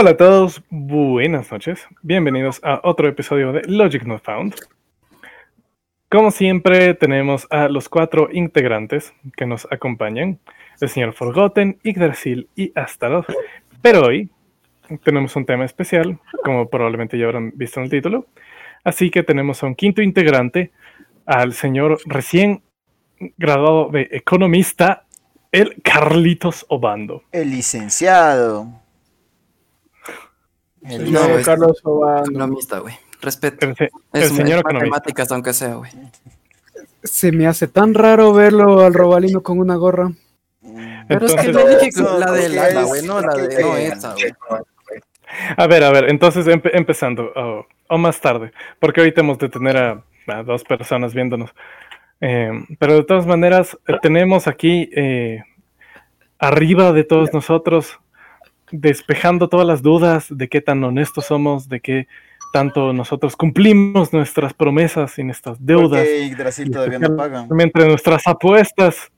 Hola a todos, buenas noches. Bienvenidos a otro episodio de Logic Not Found. Como siempre, tenemos a los cuatro integrantes que nos acompañan: el señor Forgotten, Yggdrasil y Astaroth. Pero hoy tenemos un tema especial, como probablemente ya habrán visto en el título. Así que tenemos a un quinto integrante, al señor recién graduado de economista, el Carlitos Obando. El licenciado. El No, no, es- Carlos Obando. Economista, güey. Respeto. El, el Es, señor economista. matemáticas, aunque sea, güey. Se me hace tan raro verlo al Robalino con una gorra. Pero es que no dije No, la de Lala, güey, no la de no esa, güey. A ver, a ver, entonces empe- empezando, o- más tarde, porque ahorita hemos de tener a, a dos personas viéndonos. Eh, pero de todas maneras, eh, tenemos aquí eh, arriba de todos nosotros, despejando todas las dudas de qué tan honestos somos, de qué tanto nosotros cumplimos nuestras promesas y nuestras ¿Por deudas, Yggdrasil todavía no paga? entre nuestras apuestas.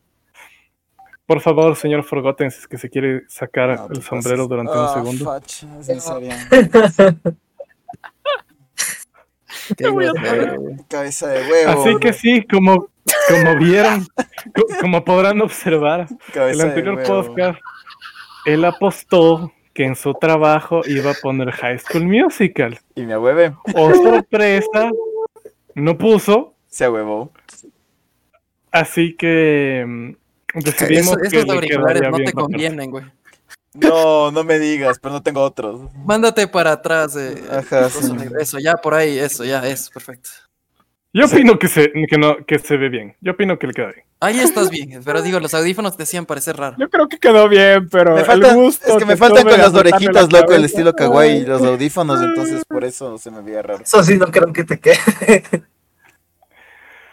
Por favor, señor Forgotten, si es que se quiere sacar No, el sombrero pasas- durante Ah, un segundo. facha, es en serio. Cabeza de huevo. Así que sí, como, como vieron, co- como podrán observar, el cabeza de anterior podcast, él apostó que en su trabajo iba a poner High School Musical. Y me ahueve. Oh, sorpresa, no puso, Se ahuevó. así que mm, decidimos Eso- que esos auriculares no te con- convienen, güey. No, no me digas, pero no tengo otros. Mándate para atrás. eh, Ajá, eso, sí. Eso, ya por ahí, eso, ya, eso, perfecto. Yo opino que se, que, no, que se ve bien, yo opino que le queda bien. Ahí estás bien, pero digo, los audífonos te hacían parecer raro. Yo creo que quedó bien, pero Me el gusto es que me que faltan con las orejitas, la loco, el estilo kawaii y los audífonos, entonces por eso se me veía raro. Eso sí, no creo que te quede.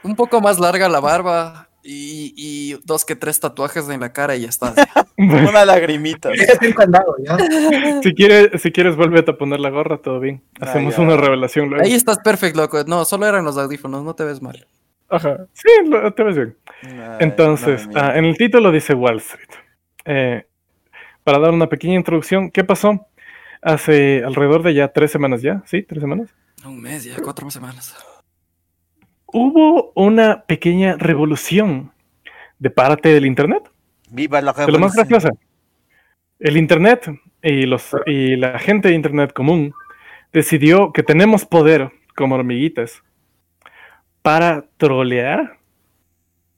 Un poco más larga la barba y, y dos que tres tatuajes en la cara y ya está. Una lagrimita. Si quieres, si quieres, vuélvete a poner la gorra, todo bien. Ah, Hacemos una revelación luego. Ahí estás perfecto, loco. No, solo eran los audífonos, no te ves mal. Ajá. Sí, lo- te ves bien. Ay, Entonces, no ah, en el título dice Wall Street. Eh, para dar una pequeña introducción, ¿qué pasó? Hace alrededor de ya tres semanas ya, ¿sí? ¿Tres semanas? Un mes, ya cuatro semanas. Hubo una pequeña revolución de parte del Internet. Viva la De lo más revolución. graciosa. El Internet y, los, y la gente de Internet común decidió que tenemos poder como hormiguitas para trolear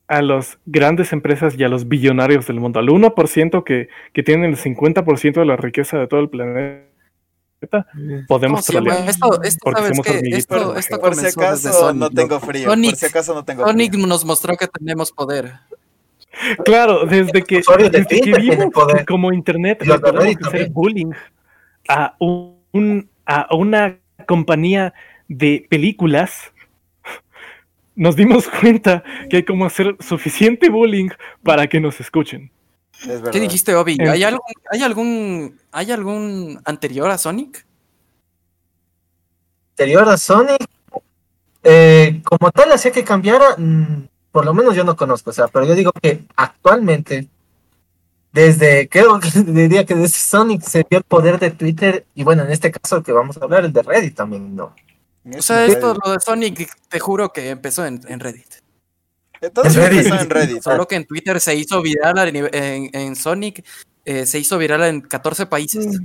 a las grandes empresas y a los billonarios del mundo, al 1% que, que tienen el 50% de la riqueza de todo el planeta, ¿Cómo podemos se llama? trolear. Esto, esto Porque ¿sabes somos qué? hormiguitas. Esto, esto Por si acaso Sonic, no tengo frío. Sonic, Por si acaso no tengo Sonic frío. nos mostró que tenemos poder. Claro, desde que, desde que vimos como Internet le de podemos hacer bullying a, un, a una compañía de películas, nos dimos cuenta que hay como hacer suficiente bullying para que nos escuchen. Es. ¿Qué dijiste, Obi? ¿Hay algún, hay algún, hay algún anterior a Sonic? Anterior a Sonic, eh, como tal, hacía que cambiara, mm, por lo menos yo no conozco, o sea, pero yo digo que actualmente, desde, creo que diría que desde Sonic se vio el poder de Twitter, y bueno, en este caso el que vamos a hablar, el de Reddit también, ¿no? O sea, esto, lo de Sonic, te juro que empezó en, en Reddit. Entonces En Reddit. empezó en Reddit. Solo que en Twitter se hizo viral, a nive- en, en Sonic eh, se hizo viral en 14 países.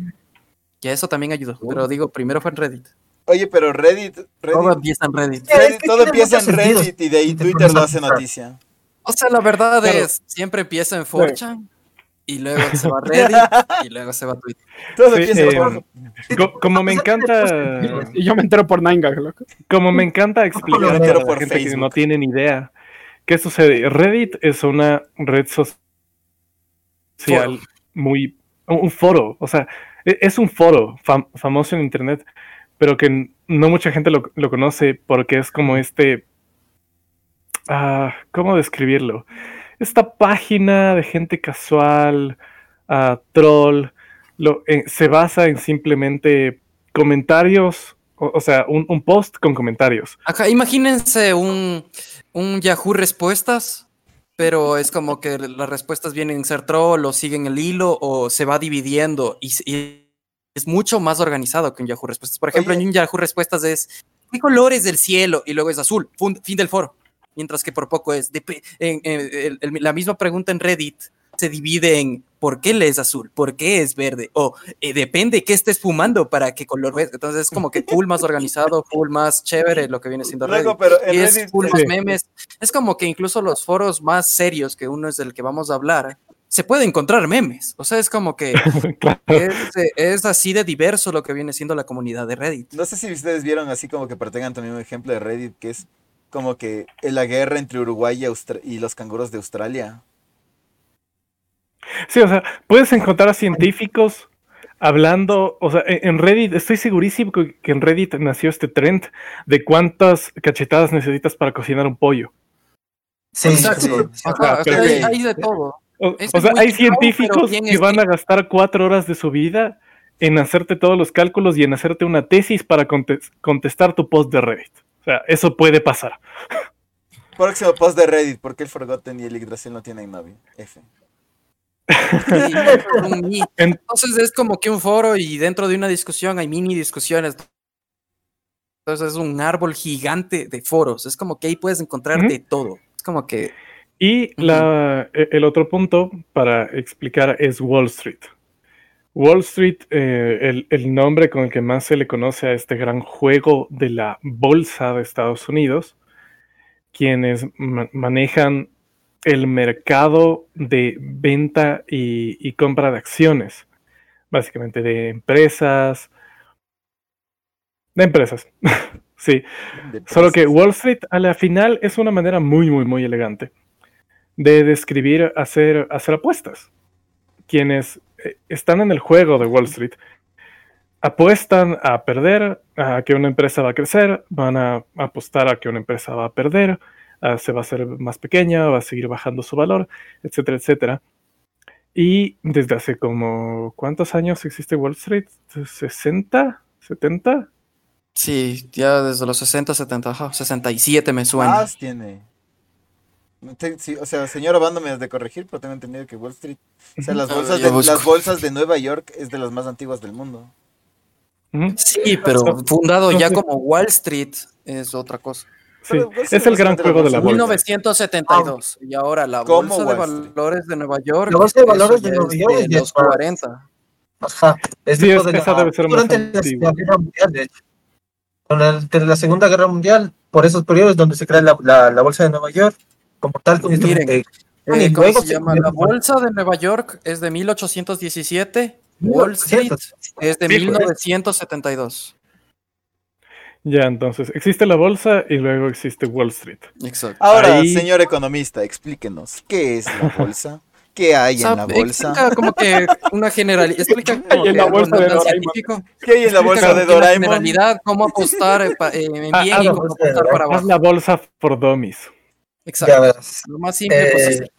Que eso también ayudó. Pero digo, primero fue en Reddit. Oye, pero Reddit, Todo empieza en Reddit. Es Reddit- que todo empieza en sentido. Reddit y de ahí Twitter lo hace noticia. O sea, la verdad Claro. es, siempre empieza en 4chan y luego se va a Reddit y luego se va a Twitter. Todo Sí, empieza eh, por... co- como me encanta, Y yo me entero por Nine Gag, loco. como me encanta explicar a la gente que no tiene ni idea. ¿Qué sucede? Reddit es una red so- social muy... un foro, o sea, e- es un foro fam- famoso en internet, pero que no mucha gente lo, lo conoce porque es como este... ah, ¿Cómo describirlo? Esta página de gente casual, ah, troll, lo, eh, se basa en simplemente comentarios, o, o sea, un, un post con comentarios. Ajá, imagínense un, un Yahoo Respuestas, pero es como que las respuestas vienen a ser troll o siguen el hilo o se va dividiendo y, es mucho más organizado que un Yahoo Respuestas. Por ejemplo, en un Yahoo Respuestas es ¿qué colores del cielo? Y luego es azul, fin del foro. Mientras que por poco es dep- en- en- el- el- la misma pregunta en Reddit se divide en ¿por qué le es azul? ¿Por qué es verde? O eh, depende qué estés fumando para qué color ves. Entonces es como que full más organizado, full más chévere lo que viene siendo Reddit. Luego, pero en Y es Reddit, full más memes. Es como que incluso los foros más serios, que uno es del que vamos a hablar, se puede encontrar memes. O sea, es como que Claro. es, es así de diverso lo que viene siendo la comunidad de Reddit. no sé si ustedes vieron así como que para tengan también un ejemplo de Reddit que es como que la guerra entre Uruguay y, Austra- y los canguros de Australia. Sí, o sea, puedes encontrar a científicos hablando, o sea, en en Reddit, estoy segurísimo que en Reddit nació este trend de cuántas cachetadas necesitas para cocinar un pollo. Sí, Exacto. sí. Ajá, o sea, hay, de todo. O, sea, hay científicos que van a gastar cuatro horas de su vida en hacerte todos los cálculos y en hacerte una tesis para contes- contestar tu post de Reddit. O sea, eso puede pasar. Próximo post de Reddit, ¿por qué el Forgotten y el Yggdrasil no tienen novio? F. Y es un mi- En- Entonces es como que un foro y dentro de una discusión hay mini discusiones. Entonces es un árbol gigante de foros. Es como que ahí puedes encontrar de todo. Es como que Y la- e- el otro punto para explicar es Wall Street. Wall Street, eh, el, el nombre con el que más se le conoce a este gran juego de la bolsa de Estados Unidos, quienes ma- manejan el mercado de venta y, y compra de acciones, básicamente de empresas. De empresas, sí. De Solo que. Wall Street a la final es una manera muy, muy, muy elegante de describir hacer, hacer apuestas. Quienes eh, están en el juego de Wall Street apuestan a perder, a que una empresa va a crecer, van a apostar a que una empresa va a perder, a- se va a hacer más pequeña, va a seguir bajando su valor, etcétera, etcétera. Y desde hace como, ¿cuántos años existe Wall Street? ¿60? ¿70? sí, ya desde los 60, 70, ajá, 67 me suena. Más tiene. Sí, o sea, señor Obando me has de corregir, pero tengo entendido que Wall Street, o sea, las bolsas, de, las bolsas de Nueva York es de las más antiguas del mundo. Sí, pero fundado ya como Wall Street es otra cosa. Sí, Wall es el gran juego de la bolsa. 1972. Y ahora la ¿Cómo Bolsa de? Valores de Nueva York. La Bolsa de Valores de Nueva York es de los Sparks. 40. Ajá. Es Sí, es- de esa la- debe ser más durante la, la Guerra Mundial, de hecho. Durante la Segunda Guerra Mundial, por esos periodos donde se crea la, la, la Bolsa de Nueva York, como tal, con este- Miren, eh, Eh, y ¿Cómo luego se se llama? La Bolsa de Nueva York es de 1817. Wall Street es de Sí, 1972. Ya, entonces, existe la bolsa y luego existe Wall Street. Exacto. Ahora, Ahí- señor economista, explíquenos, ¿qué es la bolsa? ¿Qué hay O sea, en la bolsa? explica como que una generalidad. Explica como en la bolsa de Doraemon. ¿Qué hay en la bolsa de Doraemon? generalidad, cómo apostar eh, pa- eh, en Ah, bien ah, y cómo apostar para abajo. la bolsa por dummies. Exacto. Lo más simple Eh, posible.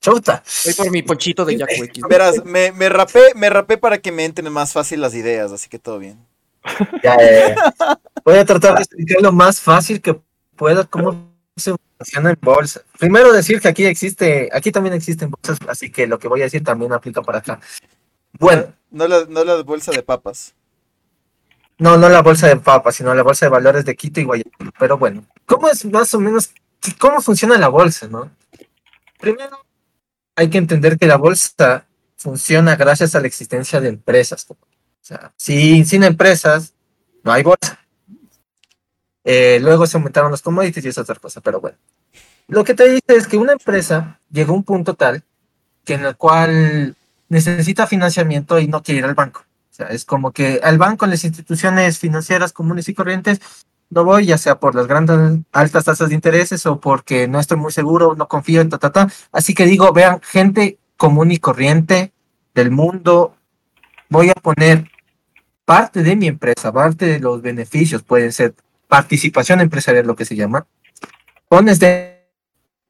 Chuta. Voy por mi ponchito de Jack X. Verás, me, me rapé, me rapé para que me entren más fácil las ideas, así que todo bien. Ya, ya, ya. Voy a tratar de explicar lo más fácil que pueda cómo se funciona en bolsa. Primero decir que aquí existe, aquí también existen bolsas, así que lo que voy a decir también aplica para acá. Bueno, No la, no la bolsa de papas. no, no la bolsa de papas, sino la bolsa de valores de Quito y Guayaquil. Pero bueno, ¿cómo es más o menos, cómo funciona la bolsa, no? Primero, hay que entender que la bolsa funciona gracias a la existencia de empresas. O sea, sin, sin empresas, no hay bolsa. Eh, luego se aumentaron los commodities y esa otra cosa, pero bueno. Lo que te dice es que una empresa llegó a un punto tal que en el cual necesita financiamiento y no quiere ir al banco. O sea, es como que al banco, en las instituciones financieras comunes y corrientes, no voy, ya sea por las grandes altas tasas de intereses o porque no estoy muy seguro, no confío en ta, ta, ta. Así que digo, vean, gente común y corriente del mundo, voy a poner parte de mi empresa, parte de los beneficios, pueden ser participación empresarial, lo que se llama. Pones de-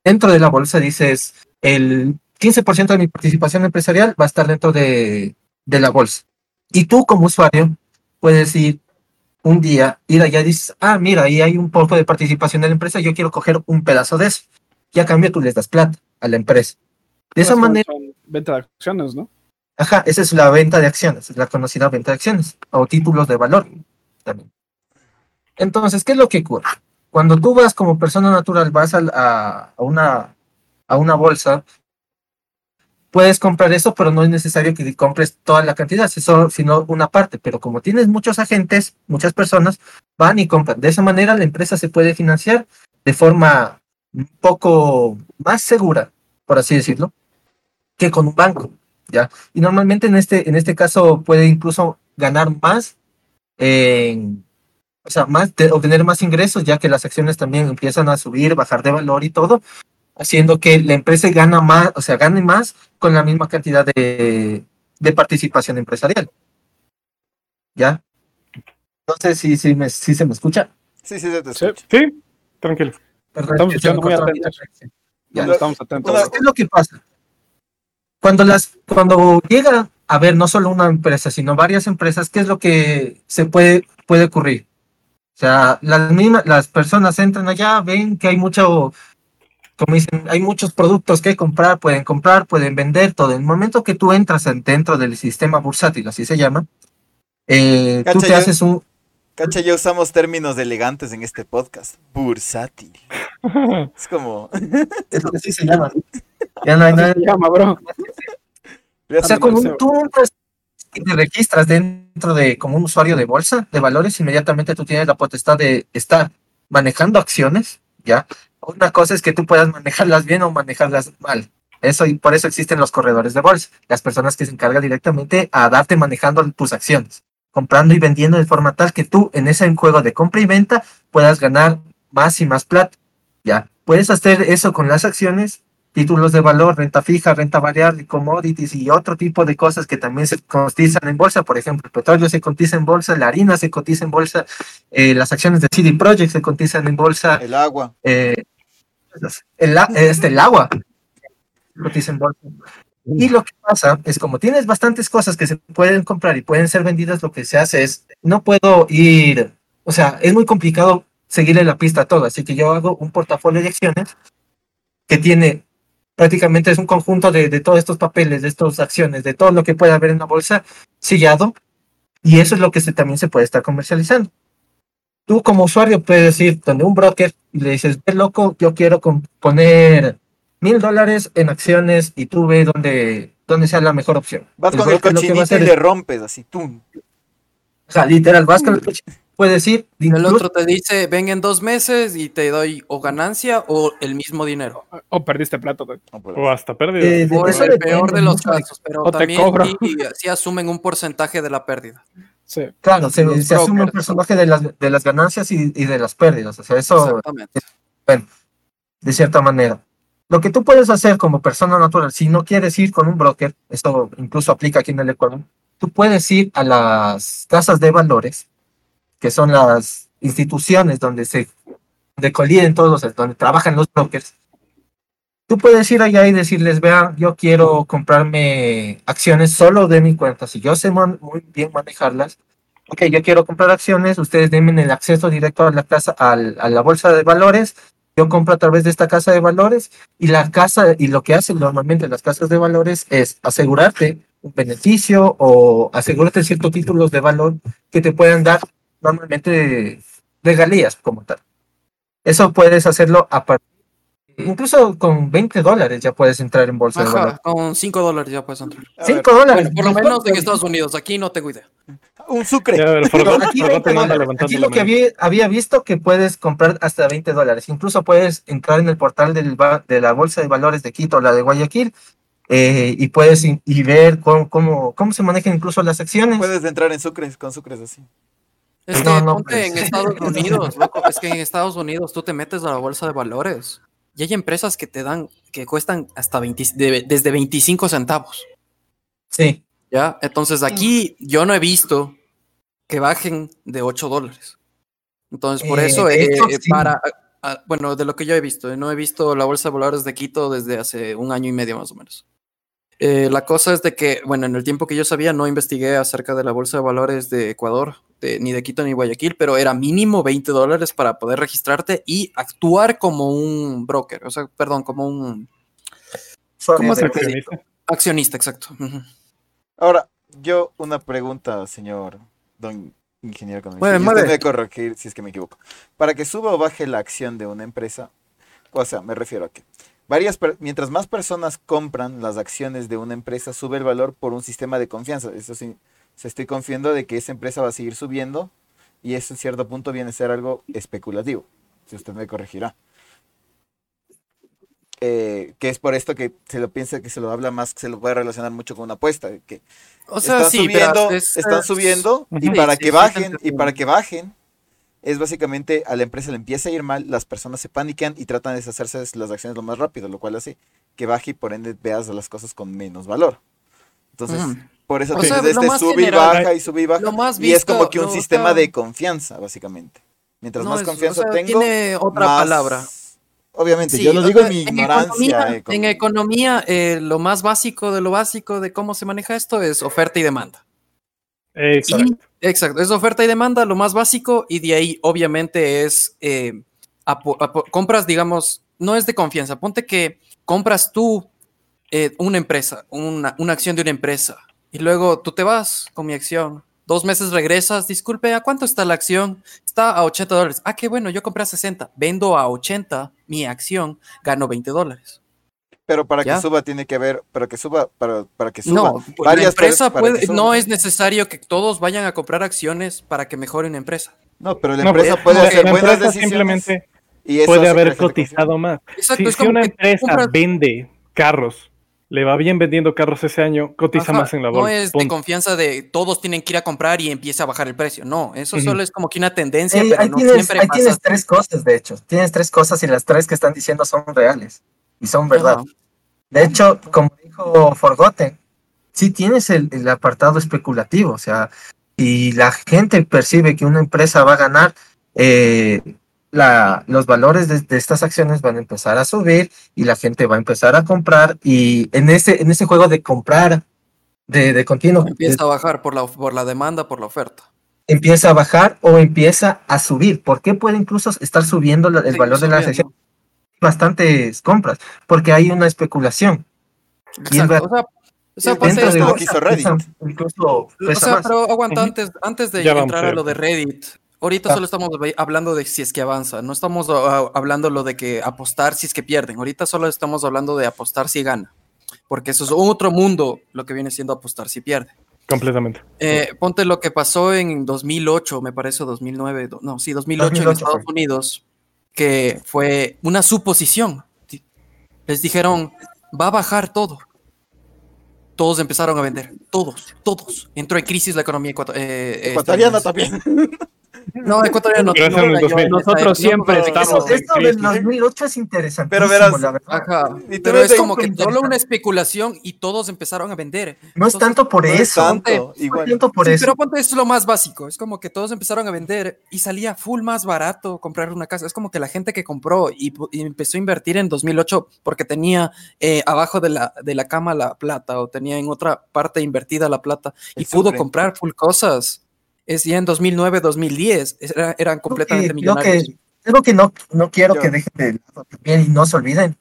dentro de la bolsa, dices, el 15% de mi participación empresarial va a estar dentro de, de la bolsa. Y tú como usuario puedes ir un día, ir allá y dices, ah, mira, ahí hay un poco de participación de la empresa, yo quiero coger un pedazo de eso. Y a cambio tú les das plata a la empresa. De esa manera, Venta de acciones, ¿no? Ajá, esa es la venta de acciones, es la conocida venta de acciones o títulos de valor también. Entonces, ¿qué es lo que ocurre? Cuando tú vas como persona natural, vas a, una, a una bolsa, puedes comprar eso, pero no es necesario que compres toda la cantidad, sino una parte. Pero como tienes muchos agentes, muchas personas van y compran. De esa manera la empresa se puede financiar de forma un poco más segura, por así decirlo, que con un banco, ¿ya? Y normalmente en este, en este caso puede incluso ganar más, en, o sea, más de, obtener más ingresos, ya que las acciones también empiezan a subir, bajar de valor y todo, haciendo que la empresa gana más, o sea, gane más con la misma cantidad de, de participación empresarial. ¿Ya? No sé si, si, me, si se me escucha. Sí, sí, se te Sí. escucha. Sí, tranquilo. Perdón, Estamos escuchando muy atentos. Ya. No estamos atentos. Entonces, ¿qué es lo que pasa? Cuando las, cuando llega a haber no solo una empresa, sino varias empresas, ¿qué es lo que se puede, puede ocurrir? O sea, las mismas, las personas entran allá, ven que hay mucho, como dicen, hay muchos productos que comprar, pueden comprar, pueden vender, todo. En el momento que tú entras en- dentro del sistema bursátil, así se llama, eh, tú te yo- haces un, Cacha, ya usamos términos elegantes en este podcast. Bursátil. Es como. es lo que sí se llama. Ya no hay nada. Se llama, bro. O sea, Deseo. tú entras y te registras dentro de como un usuario de bolsa de valores, inmediatamente tú tienes la potestad de estar manejando acciones, ¿ya? Una cosa es que tú puedas manejarlas bien o manejarlas mal. Eso y por eso existen los corredores de bolsa, las personas que se encargan directamente a darte manejando tus acciones, comprando y vendiendo de forma tal que tú en ese juego de compra y venta puedas ganar más y más plata. Ya, puedes hacer eso con las acciones títulos de valor, renta fija, renta variable, commodities y otro tipo de cosas que también se cotizan en bolsa. Por ejemplo, el petróleo se cotiza en bolsa, la harina se cotiza en bolsa, eh, las acciones de CD Projekt se cotizan en bolsa, El agua. eh, el, este, el agua se cotiza en bolsa. Y lo que pasa es como tienes bastantes cosas que se pueden comprar y pueden ser vendidas, lo que se hace es, no puedo ir, o sea, es muy complicado seguirle la pista a todo, así que yo hago un portafolio de acciones que tiene prácticamente es un conjunto de, de todos estos papeles, de estas acciones, de todo lo que puede haber en la bolsa sellado, y eso es lo que se, también se puede estar comercializando. Tú como usuario puedes ir donde un broker y le dices, ve loco, yo quiero poner mil dólares en acciones y tú ve donde, donde sea la mejor opción. Vas El con el broker lo que va a cochinito hacer y le rompes así, tú. o sea, literal, vas con el coche, puedes ir, El incluso- otro te dice, ven en dos meses y te doy o ganancia o el mismo dinero. O perdiste plata. pero- O hasta pérdida. eh, de- Por eso el peor de los casos, pero o te también sí, sí asumen un porcentaje de la pérdida. Sí. Claro, se, se asume un personaje de las, de las ganancias y, y de las pérdidas. O sea, eso Exactamente. de cierta manera. Lo que tú puedes hacer como persona natural, si no quieres ir con un broker, esto incluso aplica aquí en el Ecuador, tú puedes ir a las casas de valores, que son las instituciones donde se donde coliden todos los, donde trabajan los brokers. Tú puedes ir allá y decirles, vean, yo quiero comprarme acciones solo de mi cuenta. Si yo sé muy bien manejarlas, ok, yo quiero comprar acciones, ustedes denme el acceso directo a la casa, al- a la bolsa de valores, yo compro a través de esta casa de valores y la casa, y lo que hacen normalmente las casas de valores es asegurarte un beneficio o asegurarte ciertos títulos de valor que te puedan dar normalmente regalías como tal. Eso puedes hacerlo a partir, incluso con 20 dólares ya puedes entrar en bolsa de valores. Con 5 dólares ya puedes entrar. A ver, 5 dólares. Bueno, por lo menos en Estados Unidos, aquí no tengo idea. un sucre. Ya, ver, aquí, Forgotten 20 anda dólares. levantando Aquí la lo que había, había visto que puedes comprar hasta 20 dólares. Incluso puedes entrar en el portal del de la Bolsa de Valores de Quito, la de Guayaquil, eh, y puedes y ver cómo, cómo, cómo se manejan incluso las acciones. Puedes entrar en sucres, con sucres así. Es que No, no, ponte pues. en Estados Unidos, loco. Es que en Estados Unidos tú te metes a la bolsa de valores y hay empresas que te dan, que cuestan hasta 20, de- desde 25 centavos. Sí. ¿Ya? Entonces aquí yo no he visto que bajen de 8 dólares. Entonces por Eh, eso, eh, hecho, eh, sí. para, ah, bueno, de lo que yo he visto, no he visto la bolsa de valores de Quito desde hace un año y medio más o menos. Eh, la cosa es de que, bueno, en el tiempo que yo sabía, no investigué acerca de la bolsa de valores de Ecuador, de- ni de Quito ni Guayaquil, pero era mínimo 20 dólares para poder registrarte y actuar como un broker, o sea, perdón, como un ¿Cómo se. Accionista. accionista, exacto. Ahora, yo una pregunta, señor don ingeniero usted mueve. me corregir si es que me equivoco. Para que suba o baje la acción de una empresa, o sea, me refiero a que varias mientras más personas compran las acciones de una empresa, sube el valor por un sistema de confianza. Eso sí, se estoy confiando de que esa empresa va a seguir subiendo y eso en cierto punto viene a ser algo especulativo, si usted me corregirá. Eh, que es por esto que se lo piensa que se lo habla más, que se lo puede relacionar mucho con una apuesta, que O sea, están sí, subiendo, es- están es- subiendo y para Sí, que bajen y para que bajen es básicamente a la empresa le empieza a ir mal, las personas se paniquean y tratan de deshacerse de las acciones lo más rápido, lo cual hace que baje y por ende veas las cosas con menos valor. Entonces, por eso O tienes sea, este sube y baja y sube y baja y es como que un sistema de confianza, básicamente. Mientras no más es- confianza o sea, tengo, tiene otra más- palabra. Obviamente, Sí, yo lo digo sea, en mi ignorancia. economía, eh, con- en economía, eh, lo más básico de lo básico de cómo se maneja esto es oferta y demanda. Exacto. Exacto, es oferta y demanda, lo más básico, y de ahí obviamente es eh, compras, digamos, no es de confianza. Ponte que compras tú eh, una empresa, una, una acción de una empresa, y luego tú te vas con mi acción. Dos meses regresas, disculpe, ¿a cuánto está la acción? Está a 80 dólares. Ah, qué bueno, yo compré a 60, vendo a 80 mi acción, gano 20 dólares. Pero para Ya. que suba tiene que haber, para que suba, para, para que suba. No, la varias empresa para puede, suba. no es necesario que todos vayan a comprar acciones para que mejore una empresa. No, pero la No, empresa puede la- hacer la buenas empresa decisiones. simplemente y eso puede haber la cotizado más. Exacto, Si, es si una empresa compras- vende carros, le va bien vendiendo carros ese año, cotiza Ajá, más en la No bolsa. es de confianza de todos tienen que ir a comprar y empieza a bajar el precio. No, eso solo es como que una tendencia, pero ahí no tienes, siempre ahí pasa. tienes tres cosas, de hecho. Tienes tres cosas y las tres que están diciendo son reales. Y son verdad. De hecho, como dijo Forgotten, sí tienes el, el apartado especulativo, o sea, y la gente percibe que una empresa va a ganar, eh, la, los valores de, de estas acciones van a empezar a subir y la gente va a empezar a comprar y en ese, en ese juego de comprar de, de continuo Empieza a bajar por la, por la demanda, por la oferta. empieza a bajar o empieza a subir. ¿Por qué puede incluso estar subiendo la- el Sí, valor de la subiendo. Bastantes compras, porque hay una especulación. Y en Exacto. O sea, o sea, Sí, pasa dentro de esto- lo que hizo Reddit. Incluso O pesa sea, más. pero aguanta, antes, antes de Ya entrar a lo de Reddit, ahorita Ah. solo estamos hablando de si es que avanza, no estamos ah, hablando lo de que apostar si es que pierden, ahorita solo estamos hablando de apostar si gana, porque eso es otro mundo lo que viene siendo apostar si pierde. Completamente. Eh, ponte lo que pasó en 2008, me parece 2009, do- no, sí, 2008, 2008 en Estados fue. Unidos, que fue una suposición. Les dijeron, va a bajar todo. Todos empezaron a vender, todos, todos. Entró en crisis la economía eh, eh, Estadounidense. también. No, ecuatoriano. Pero 2000. Nosotros siempre estamos eso del crisis. 2008 es interesante. Pero verás, la verdad. Ajá. Y Pero es como que solo una especulación y todos empezaron a vender. No es tanto por No es eso. tanto, No es igual. tanto por Sí, eso. pero ponte, eso es lo más básico. Es como que todos empezaron a vender y salía full más barato comprar una casa. Es como que la gente que compró y, empezó a invertir en 2008 porque tenía eh, abajo de la, de la cama la plata o tenía en otra parte invertida la plata y pudo comprar full cosas. Es ya en 2009, 2010. era- eran completamente Lo que- millonarios. Algo que no, no quiero Yo- que dejen de lado también y no se olviden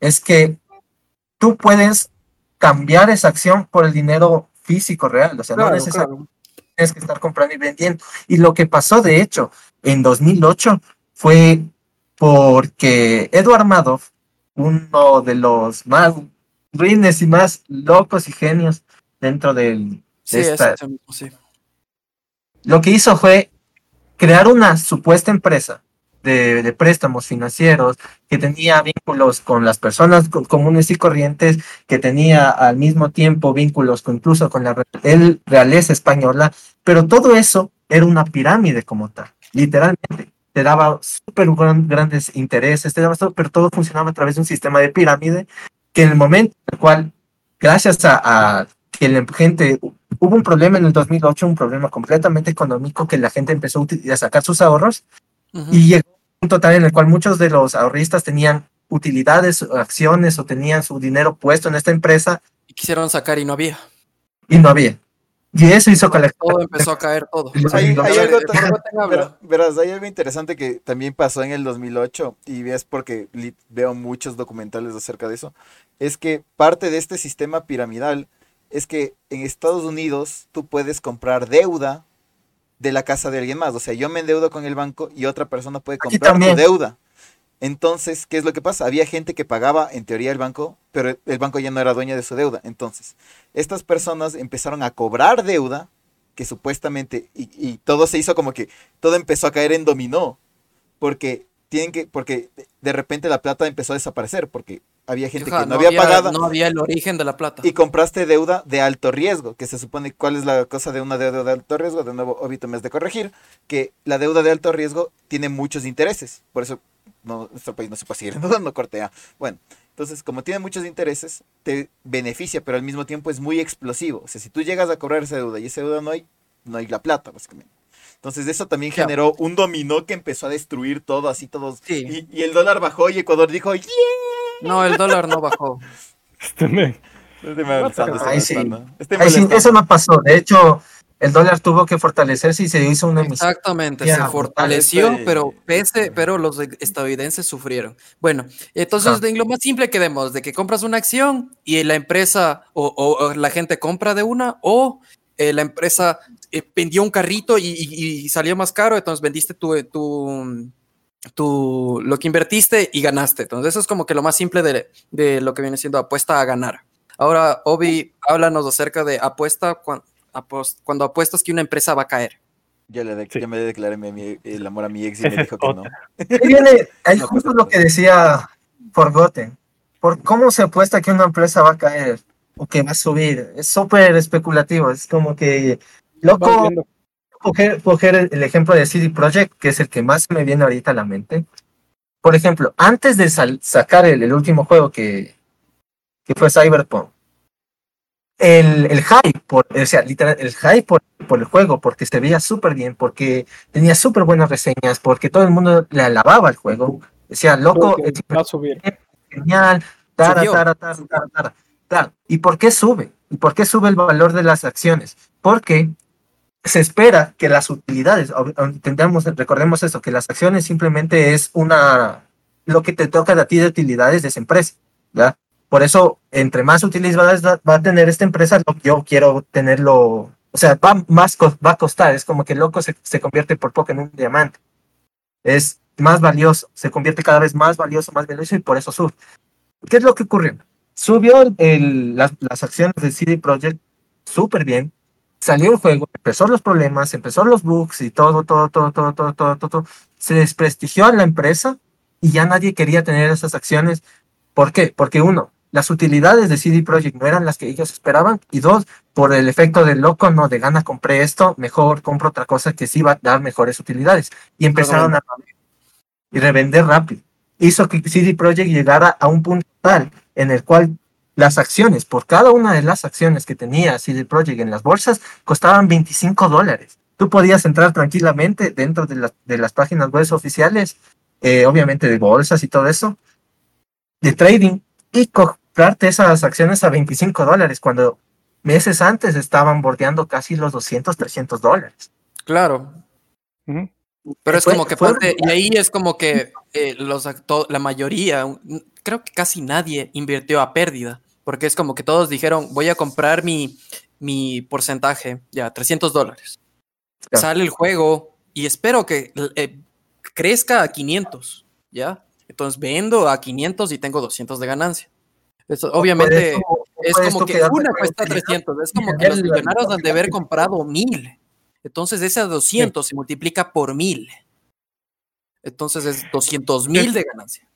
es que tú puedes cambiar esa acción por el dinero físico real. O sea, no necesariamente claro. tienes que estar comprando y vendiendo. Y lo que pasó, de hecho, en 2008 fue porque Edward Madoff, uno de los más ruines y más locos y genios dentro del, Sí, de esta- eso mismo, sí. Lo que hizo fue crear una supuesta empresa de, préstamos financieros que tenía vínculos con las personas co- comunes y corrientes, que tenía al mismo tiempo vínculos con, incluso con la el realeza española, pero todo eso era una pirámide como tal, literalmente. Te daba súper gran- grandes intereses, te daba todo, pero todo funcionaba a través de un sistema de pirámide que en el momento en el cual, gracias a, a que la gente hubo un problema en el 2008, un problema completamente económico, que la gente empezó a a sacar sus ahorros Ujú. y llegó un punto tal en el cual muchos de los ahorristas tenían utilidades, acciones o tenían su dinero puesto en esta empresa Y quisieron sacar y no había. y no había. Y eso hizo que Todo empezó a caer todo. Hay- hay A algo. Pero, hay algo interesante que también pasó en el 2008 y ves porque veo muchos documentales acerca de eso, es que parte de este sistema piramidal es que en Estados Unidos tú puedes comprar deuda de la casa de alguien más. O sea, yo me endeudo con el banco y otra persona puede comprar tu deuda. Entonces, ¿qué es lo que pasa? Había gente que pagaba, en teoría, el banco, pero el banco ya no era dueña de su deuda. Entonces, estas personas empezaron a cobrar deuda que supuestamente, y, y todo se hizo como que todo empezó a caer en dominó, porque tienen que, porque de repente la plata empezó a desaparecer, porque había gente que no, había, pagado No había el origen de la plata. y compraste deuda de alto riesgo, que se supone cuál es la cosa de una deuda de alto riesgo, de nuevo Obito me has de corregir, que la deuda de alto riesgo tiene muchos intereses, por eso no, nuestro país no se puede seguir endeudando, cortea. Bueno, entonces como tiene muchos intereses, te beneficia, pero al mismo tiempo es muy explosivo, o sea, si tú llegas a cobrar esa deuda y esa deuda no hay, no hay la plata, básicamente. Entonces eso también generó un dominó que empezó a destruir todo, así todos. Sí. Y, y el dólar bajó y Ecuador dijo, "Yeah". No, el dólar no bajó. Este estoy Ahí sí. Estoy Ahí sí, eso no pasó. De hecho, el dólar tuvo que fortalecerse y se hizo una emisión. Exactamente, Ya, se fortaleció, este- pero pese, pero los estadounidenses sufrieron. Bueno, entonces Ajá. en lo más simple que demos, de que compras una acción y la empresa o, o- o la gente compra de una, o eh, la empresa eh, vendió un carrito y, y- y salió más caro, entonces vendiste tu, tu, tu- lo que invertiste y ganaste. Entonces eso es como que lo más simple de, de lo que viene siendo apuesta a ganar. Ahora, Obi, háblanos acerca de apuesta cuando apuestas que una empresa va a caer. Ya, le de- Sí. ya me declaré mi- mi- el amor a mi ex y me dijo que no. Ahí viene, ahí No, justo pues, lo que decía Forgotten. Por cómo se apuesta que una empresa va a caer o que va a subir. Es súper especulativo. Es como que, loco. Coger, coger el, el ejemplo de CD Projekt, que es el que más me viene ahorita a la mente. Por ejemplo, antes de sal- sacar el, el último juego que, que fue Cyberpunk, el, el hype, por, o sea, literal, el hype por, por el juego, porque se veía súper bien, porque tenía súper buenas reseñas, porque todo el mundo le alababa el juego. Decía, loco, es va a subir. genial, tara, tara, tara, tara, tara, tara. ¿Y por qué sube? ¿Y por qué sube el valor de las acciones? Porque se espera que las utilidades, entendamos, recordemos eso, que las acciones simplemente es una, lo que te toca a ti de utilidades de esa empresa. Por eso, entre más utilidades va, a tener esta empresa, yo quiero tenerlo, o sea, va, más va a costar, es como que loco se, se convierte por poco en un diamante. Es más valioso, se convierte cada vez más valioso, más valioso y por eso sube. ¿Qué es lo que ocurrió? Subió el- las, las acciones de CD Projekt súper bien, salió el juego, empezó los problemas, empezó los bugs y todo, todo, todo, todo, todo, todo, todo, todo. Se desprestigió a la empresa y ya nadie quería tener esas acciones. ¿Por qué? Porque uno, las utilidades de CD Projekt no eran las que ellos esperaban y dos, por el efecto del loco, no, de gana compré esto, mejor compro otra cosa que sí va a dar mejores utilidades. Y empezaron a y revender rápido. Hizo que CD Projekt llegara a un punto tal en el cual las acciones, por cada una de las acciones que tenía CD Projekt en las bolsas, costaban 25 dólares. Tú podías entrar tranquilamente dentro de, las de las páginas web oficiales, eh, obviamente de bolsas y todo eso, de trading, y comprarte esas acciones a 25 dólares, cuando meses antes estaban bordeando casi los 200, 300 dólares. Claro. Pero es Fue- como que fue- parte, y ahí es como que eh, los acto- la mayoría, creo que casi nadie invirtió a pérdida, porque es como que todos dijeron, voy a comprar mi, mi porcentaje, ya, 300 dólares. Claro. Sale el juego y espero que eh, crezca a 500, ¿ya? Entonces vendo a 500 y tengo 200 de ganancia. Eso, obviamente es como que una cuesta utilidad. 300, es como que los millonarios han de haber comprado 1000. Entonces ese 200 se multiplica por 1000. Entonces es 200 mil de ganancia.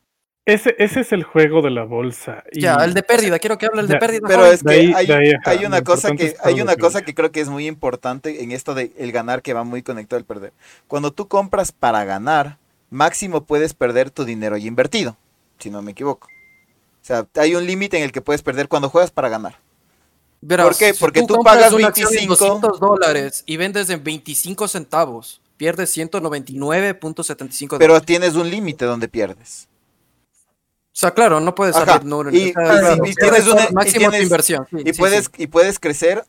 Ese, ese es el juego de la bolsa. y- Ya, el de pérdida, quiero que hable el de Ya, pérdida. Pero es que ahí- hay, de ahí, ajá, hay lo una cosa que hay una cosa que creo que es muy importante en esto de el ganar que va muy conectado al perder. Cuando tú compras para ganar, máximo puedes perder tu dinero ya invertido, si no me equivoco. O sea, hay un límite en el que puedes perder cuando juegas para ganar. Verás, ¿por qué? si Porque tú compras pagas una acción en 25. 200 dólares y vendes en 25 centavos, pierdes 199.75 Pero dólares. tienes un límite donde pierdes. O sea, claro, no puedes Ajá, salir y- o sea, y- claro, y tienes una- y máximo tienes- tu inversión. sí, Y sí, puedes sí, y puedes crecer,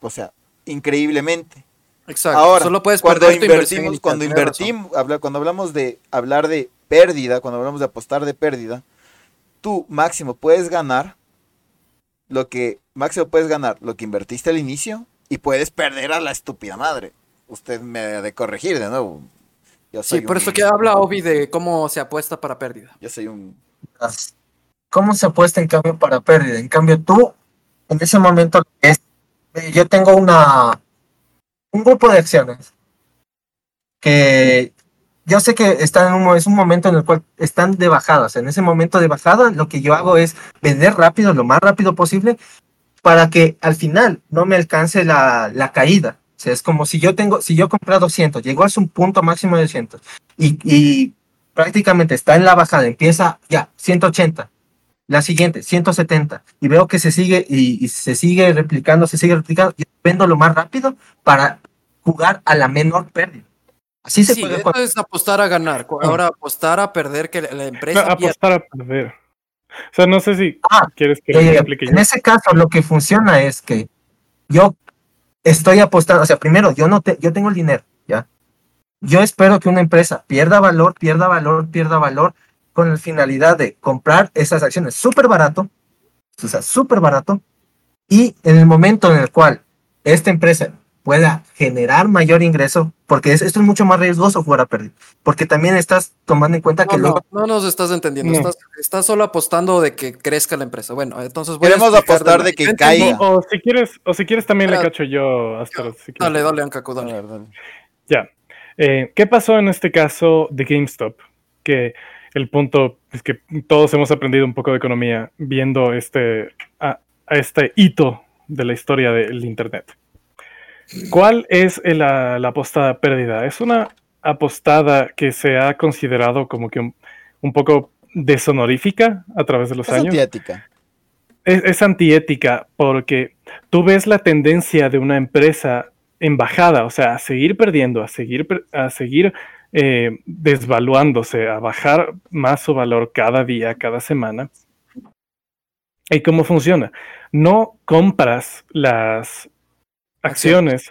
o sea, increíblemente. exacto. Ahora, Solo puedes cuando invertimos, cuando invertimos, habla, cuando hablamos de hablar de pérdida, cuando hablamos de apostar de pérdida, tú máximo puedes ganar lo que máximo puedes ganar, lo que invertiste al inicio, y puedes perder a la estúpida madre. Usted me ha de corregir de nuevo. Yo Sí, por un- eso que habla Obi de cómo se apuesta para pérdida. Yo soy un. ¿Cómo se apuesta en cambio para pérdida? En cambio, tú, en ese momento, es, eh, yo tengo una un grupo de acciones que yo sé que están en un, es un momento en el cual están de bajada. O sea, en ese momento de bajada, lo que yo hago es vender rápido, lo más rápido posible, para que al final no me alcance la, la caída. O sea, es como si yo tengo, si yo compré 200, llegó a su punto máximo de 200 y, y prácticamente está en la bajada, empieza ya 180, la siguiente 170 y veo que se sigue y, y se sigue replicando, se sigue replicando, yo vendo lo más rápido para jugar a la menor pérdida. Así se Sí, es apostar a ganar. cu- Ahora apostar a perder que la- No, empresa apostar a perder. O sea, no sé si Ah, quieres que yo. En ese caso, lo que funciona es que yo estoy apostando, o sea, primero, yo no te, yo tengo el dinero, ¿ya? Yo espero que una empresa pierda valor, pierda valor, pierda valor, con la finalidad de comprar esas acciones súper barato, o sea, súper barato, y en el momento en el cual esta empresa pueda generar mayor ingreso, porque es- esto es mucho más riesgoso jugar a pérdida, porque también estás tomando en cuenta que No, luego no, no nos estás entendiendo. No. Estás, estás solo apostando de que crezca la empresa. Bueno, entonces voy a Queremos explicar apostar de que caiga. O si quieres, o si quieres también le cacho yo hasta si. Dale, dale, Ancaco, A dale. ver, dale. Ya. Eh, ¿Qué pasó en este caso de GameStop? Que el punto es que todos hemos aprendido un poco de economía viendo este, a, a este hito de la historia del Internet. ¿Cuál es la, la apostada pérdida? Es una apostada que se ha considerado como que un, un poco deshonorífica a través de los Es años antiética. es, es antiética porque tú ves la tendencia de una empresa en bajada, o sea, a seguir perdiendo, a seguir, a seguir eh, desvaluándose, a bajar más su valor cada día, cada semana. ¿Y cómo funciona? No compras las acciones,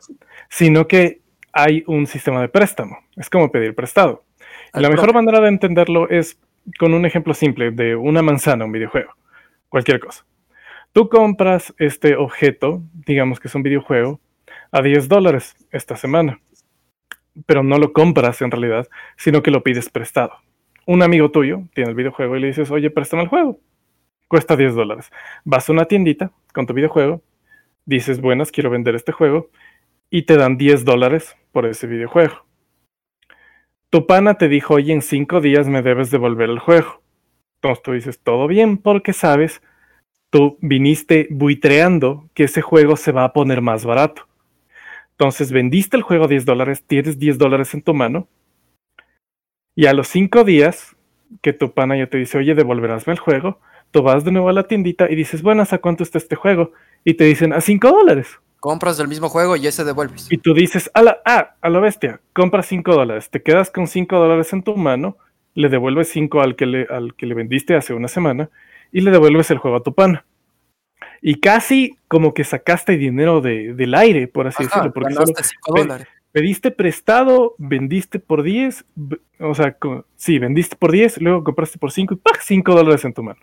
sino que hay un sistema de préstamo. Es como pedir prestado. Y la mejor manera de entenderlo es con un ejemplo simple de una manzana, un videojuego, cualquier cosa. Tú compras este objeto, digamos que es un videojuego, a 10 dólares esta semana, pero no lo compras en realidad, sino que lo pides prestado. Un amigo tuyo tiene el videojuego y le dices, oye, préstame el juego. Cuesta 10 dólares. Vas a una tiendita con tu videojuego, dices, buenas, quiero vender este juego, y te dan 10 dólares por ese videojuego. Tu pana te dijo, oye, en 5 días me debes devolver el juego. Entonces tú dices, todo bien, porque sabes, tú viniste buitreando que ese juego se va a poner más barato. Entonces vendiste el juego a 10 dólares, tienes 10 dólares en tu mano, y a los 5 días que tu pana ya te dice, oye, devolverásme el juego, tú vas de nuevo a la tiendita y dices, buenas, ¿a cuánto está este juego? Y te dicen, a 5 dólares. Compras del mismo juego y ese devuelves. Y tú dices, a la, ah, a la bestia, compras 5 dólares, te quedas con 5 dólares en tu mano, le devuelves 5 al, que le, al que le vendiste hace una semana y le devuelves el juego a tu pana. Y casi como que sacaste dinero de- del aire, por así Ajá, decirlo, porque solo ganaste 5 pe- dólares. pediste prestado, vendiste por 10, v- o sea, sí, vendiste por 10, luego compraste por 5 y ¡pac! 5 dólares en tu mano.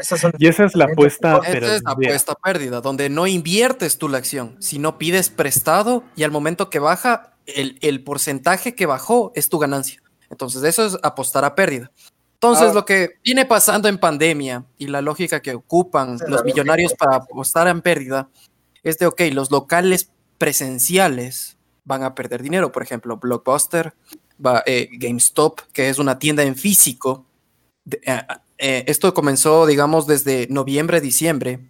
esas son Y esa es la apuesta Esta es la apuesta pérdida, donde no inviertes tú la acción, sino pides prestado y al momento que baja, el, el porcentaje que bajó es tu ganancia. Entonces, eso es apostar a pérdida. Entonces, Ah. lo que viene pasando en pandemia y la lógica que ocupan Sí, los lógica. millonarios para apostar en pérdida es de, ok, los locales presenciales van a perder dinero. Por ejemplo, Blockbuster, va, eh, GameStop, que es una tienda en físico. de- eh, eh, esto comenzó, digamos, desde noviembre, diciembre,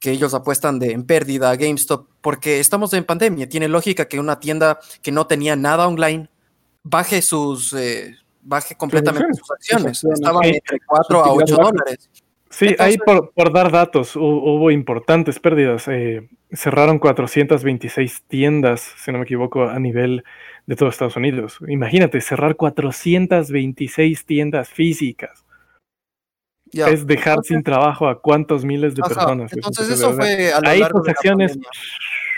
que ellos apuestan de, en pérdida a GameStop, porque estamos en pandemia. Tiene lógica que una tienda que no tenía nada online baje sus... eh, baje completamente sus acciones. Estaban entre 4 a Sus 8 utilidades dólares. Sí, Entonces- ahí por, por dar datos, hu- hubo importantes pérdidas. eh, cerraron 426 tiendas, si no me equivoco, a nivel de todo Estados Unidos. Imagínate, cerrar 426 tiendas físicas. Es dejar sin trabajo a cuántos miles de Ajá, personas. Entonces eso fue a lo Ahí largo tus de la acciones, pandemia.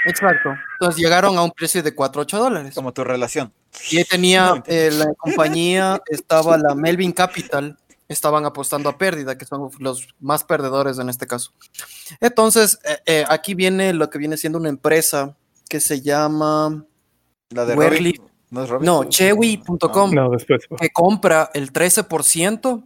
Exacto. Entonces llegaron a un precio de 4 8 dólares. Como tu relación. Y ahí tenía No eh, la compañía, estaba la Melvin Capital, estaban apostando a pérdida, que son los más perdedores en este caso. Entonces, eh, eh, aquí viene lo que viene siendo una empresa que se llama La de Werly- Robin. No, no? Chewy.com, No, después. que compra el 13%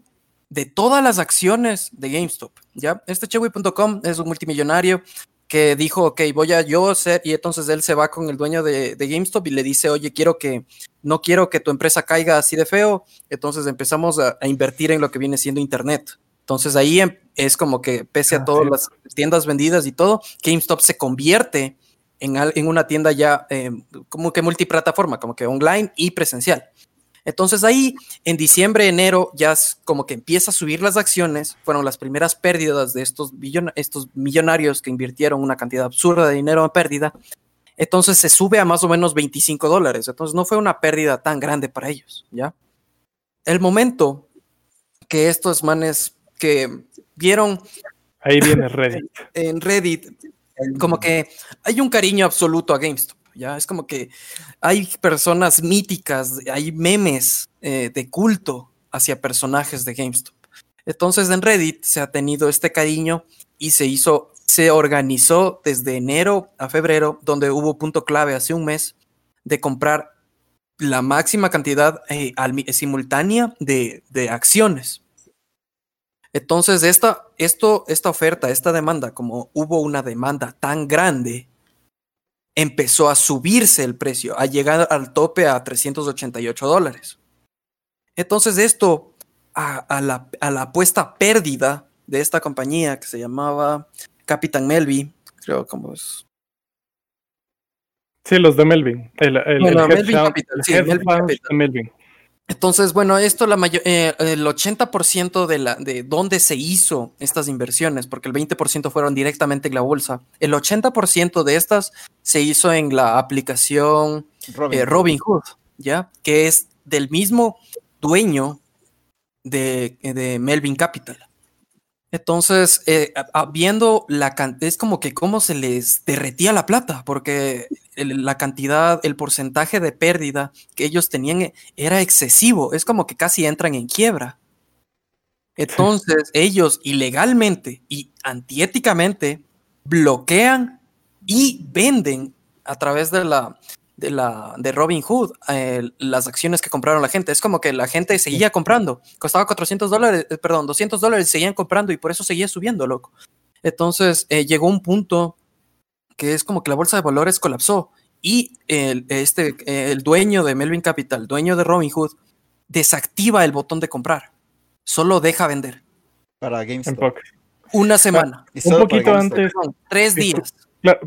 de todas las acciones de GameStop. ¿ya? Este Chewy.com es un multimillonario que dijo, ok, voy a yo ser, y entonces él se va con el dueño de, de GameStop y le dice, oye, quiero que, no quiero que tu empresa caiga así de feo, entonces empezamos a, a invertir en lo que viene siendo Internet. Entonces ahí em- es como que pese a Ah, todas sí. las tiendas vendidas y todo, GameStop se convierte en, en una tienda ya eh, como que multiplataforma, como que online y presencial. Entonces ahí en diciembre, enero, ya es como que empieza a subir las acciones. Fueron las primeras pérdidas de estos, millonarios que invirtieron una cantidad absurda de dinero en pérdida. Entonces se sube a más o menos 25 dólares. Entonces no fue una pérdida tan grande para ellos, ¿ya? El momento que estos manes que vieron Ahí viene Reddit. en Reddit como que hay un cariño absoluto a GameStop. Ya es como que hay personas míticas, hay memes eh, de culto hacia personajes de GameStop. Entonces en Reddit se ha tenido este cariño y se hizo, se organizó desde enero a febrero, donde hubo punto clave hace un mes de comprar la máxima cantidad eh, simultánea de, de acciones. Entonces, esta, esto, esta oferta, esta demanda, como hubo una demanda tan grande, empezó a subirse el precio, a llegar al tope a 388 dólares. Entonces, esto, a, a la, a la apuesta pérdida de esta compañía que se llamaba Capitán Melby, creo como es. Sí, los de Melvin. El, el, Bueno, el Melvin Capital, sí, Melvin. Entonces, bueno, esto la eh, el 80% de, la, de dónde se hizo estas inversiones, porque el 20% fueron directamente en la bolsa, el 80% de estas se hizo en la aplicación Robin. eh, Robinhood, ¿ya? Que es del mismo dueño de, de Melvin Capital. Entonces, eh, viendo la cantidad, es como que cómo se les derretía la plata, porque el- la cantidad, el porcentaje de pérdida que ellos tenían eh, era excesivo, es como que casi entran en quiebra. Entonces, ellos ilegalmente y antiéticamente bloquean y venden a través de la de la de Robin Hood eh, las acciones que compraron la gente. Es como que la gente seguía comprando. Costaba 400 dólares, eh, perdón, 200 dólares, seguían comprando y por eso seguía subiendo, loco. Entonces eh, llegó un punto que es como que la bolsa de valores colapsó y el, este, el dueño de Melvin Capital, dueño de Robin Hood, desactiva el botón de comprar. Solo deja vender. Para GameStop. Una semana. Y Un poquito antes, Son tres días.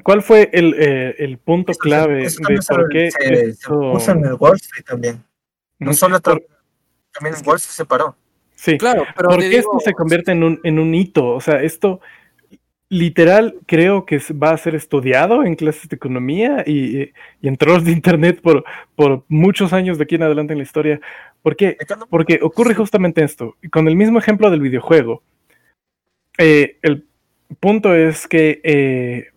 ¿Cuál fue el, eh, el punto se- clave eso de se- por qué se, se puso en el Wall Street también. No solo Por- también en Wall Street se paró. Sí, Claro, pero ¿por qué digo- esto se convierte en un, en un hito? O sea, esto literal creo que va a ser estudiado en clases de economía y, y en trolls de internet por, por muchos años de aquí en adelante en la historia. ¿Por qué? Porque ocurre justamente esto. Y Con el mismo ejemplo del videojuego. Eh, el punto es que eh,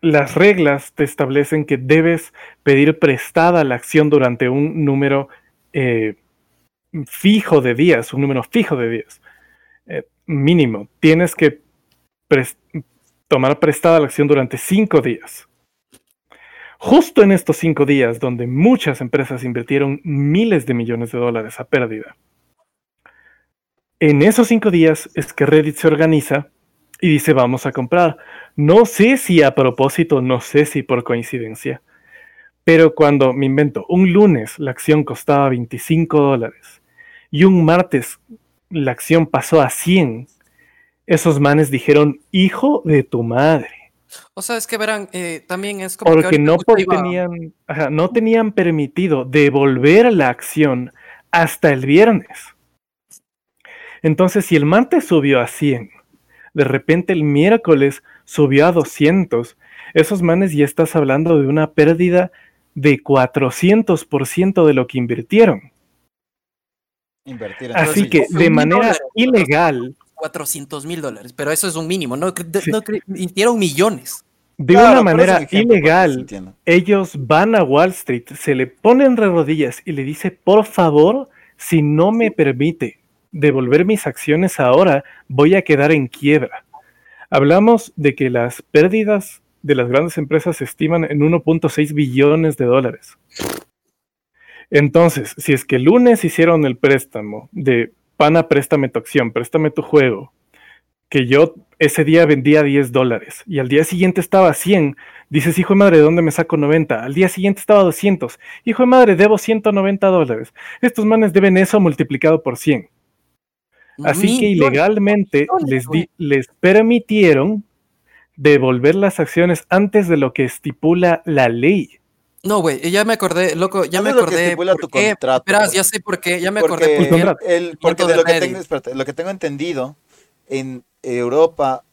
las reglas te establecen que debes pedir prestada la acción durante un número eh, fijo de días, un número fijo de días. Eh, mínimo. Tienes que tomar prestada la acción durante cinco días. Justo en estos cinco días, donde muchas empresas invirtieron miles de millones de dólares a pérdida. En esos cinco días es que Reddit se organiza y dice vamos a comprar. No sé si a propósito, no sé si por coincidencia, pero cuando me invento, un lunes la acción costaba 25 dólares y un martes la acción pasó a 100, esos manes dijeron, hijo de tu madre. O sea, es que verán, eh, también es como que Porque ahorita no iba- tenían, ajá, no tenían permitido devolver la acción hasta el viernes. Entonces, si el martes subió a 100, de repente el miércoles subió a 200, esos manes ya estás hablando de una pérdida de 400% de lo que invirtieron. Invertir. Así que de manera dólares. ilegal, 400 mil dólares, pero eso es un mínimo, no, Sí. no cre- hicieron millones. de Claro, una manera ejemplo ilegal, ellos van a Wall Street, se le ponen de rodillas y le dice, por favor, si no me permite devolver mis acciones ahora, voy a quedar en quiebra. Hablamos de que las pérdidas de las grandes empresas se estiman en 1.6 billones de dólares. Entonces, si es que el lunes hicieron el préstamo de pana, préstame tu acción, préstame tu juego, que yo ese día vendía 10 dólares y al día siguiente estaba a 100, dices, hijo de madre, ¿de dónde me saco 90? Al día siguiente estaba a 200, hijo de madre, debo 190 dólares. Estos manes deben eso multiplicado por 100. Así que ilegalmente les, di- les permitieron devolver las acciones antes de lo que estipula la ley. No, güey, ya me acordé, loco, ya me es lo que acordé. tu qué. contrato, Verás, pues. ya sé por qué, ya me Porque, acordé por el- porque de de lo que, Reddit. tengo, espérate, lo que tengo entendido, en Europa,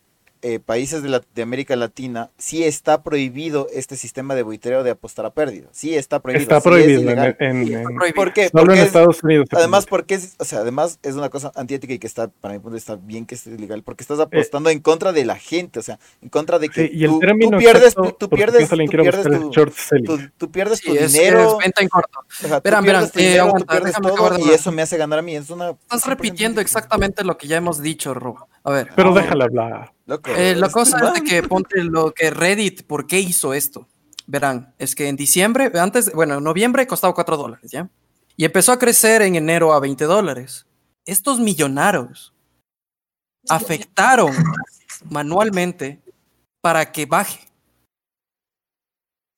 eh, países de, la- de América Latina, sí está prohibido este sistema de buitreo de apostar a pérdida. Sí está prohibido. Está sí es prohibido en, en- Sí, está en- prohibido. ¿Por qué? solo Porque en es- Estados Unidos. Además, porque es, o sea, además es una cosa antiética y que está, para mi punto de vista, bien que esté ilegal, porque estás apostando en contra de la gente, o sea, en contra de que Sí, y el tú, pierdes, exacto, tú, tú pierdes, tú pierdes tu, es short selling. tu- tú pierdes Sí, tu es, dinero, es venta en corto. o sea, Verán, verán, eh, dinero, todo y eso me hace ganar a mí. Es una, Estás 100% repitiendo exactamente lo que ya hemos dicho, Rob. A ver. Pero déjala hablar. Loco, Eh, la cosa es de que ponte lo que Reddit, ¿por qué hizo esto? Verán, es que en diciembre, antes, bueno, en noviembre costaba 4 dólares, ¿ya? Y empezó a crecer en enero a 20 dólares. Estos millonarios afectaron manualmente para que baje.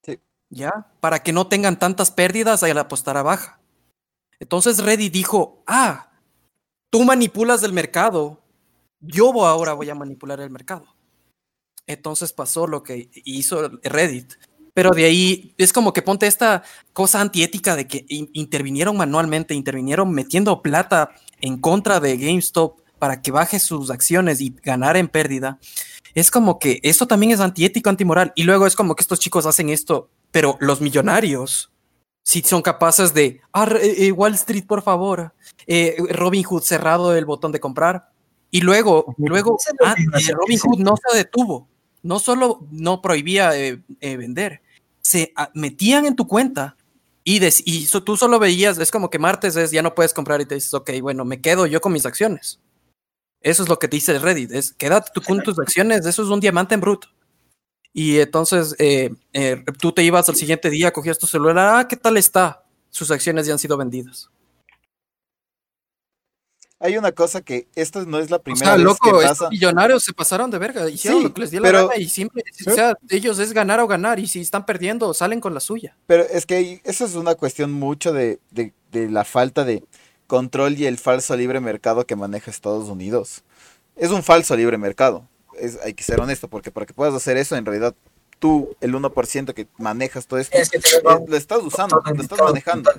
Sí. ¿Ya? Para que no tengan tantas pérdidas al apostar a baja. Entonces Reddit dijo, ah, tú manipulas el mercado, yo ahora voy a manipular el mercado. Entonces pasó lo que hizo Reddit. Pero de ahí es como que ponte esta cosa antiética de que in- intervinieron manualmente, intervinieron metiendo plata en contra de GameStop para que baje sus acciones y ganar en pérdida. Es como que eso también es antiético, antimoral. Y luego es como que estos chicos hacen esto, pero los millonarios sí son capaces de, ah, eh, Wall Street, por favor, eh, Robin Hood cerrado el botón de comprar. Y luego, luego ah, eh, Robin se- Hood no se detuvo. No solo no prohibía eh, eh, vender, se ah, metían en tu cuenta y, des- y so- tú solo veías, es como que martes es ya no puedes comprar y te dices, ok, bueno, me quedo yo con mis acciones. Eso es lo que te dice Reddit, es quédate tú con tus acciones, eso es un diamante en bruto. Y entonces eh, eh, tú te ibas al siguiente día, cogías tu celular, ah, ¿qué tal está? Sus acciones ya han sido vendidas. Hay una cosa que esto no es la O primera sea, vez loco, que estos pasa. millonarios se pasaron de verga, hicieron Sí, lo que les dio pero- la gana y siempre, o sea, ellos es ganar o ganar y si están perdiendo, salen con la suya. Pero es que eso es una cuestión mucho de, de- de la falta de control y el falso libre mercado que maneja Estados Unidos. Es un falso libre mercado. Es, hay que ser honesto, porque para que puedas hacer eso, en realidad tú, el 1% que manejas todo esto, Es que te eh, lo- lo estás usando, lo estás manejando.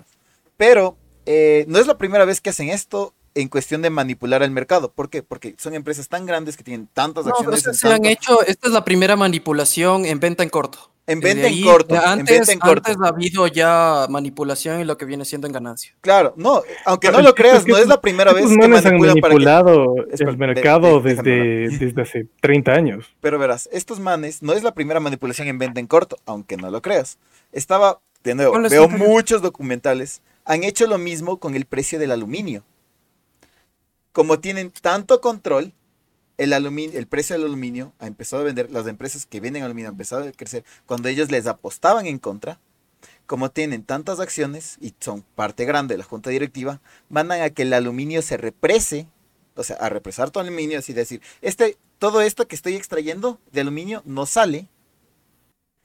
Pero eh, no es la primera vez que hacen esto en cuestión de manipular el mercado. ¿Por qué? Porque son empresas tan grandes que tienen tantas No, acciones pero en se han tanto- hecho, esta es la primera manipulación en venta en corto. En De venta en ahí, corto, de en Antes, venta en corto. antes ha habido ya manipulación y lo que viene siendo en ganancia. Claro, no, aunque no lo creas, es que no es la primera vez que manes han manipulan para que... manipulado el de- mercado de- déjame desde, desde hace 30 años. Pero verás, estos manes no es la primera manipulación en venta en corto, aunque no lo creas. Estaba, de nuevo, ¿Cuál es veo muchos documentales. Han hecho lo mismo con el precio del aluminio. Como tienen tanto control, el, aluminio, el precio del aluminio ha empezado a vender, las empresas que venden aluminio han empezado a crecer cuando ellos les apostaban en contra. Como tienen tantas acciones y son parte grande de la junta directiva, mandan a que el aluminio se represe, o sea, a represar todo el aluminio, así decir, este, todo esto que estoy extrayendo de aluminio no sale,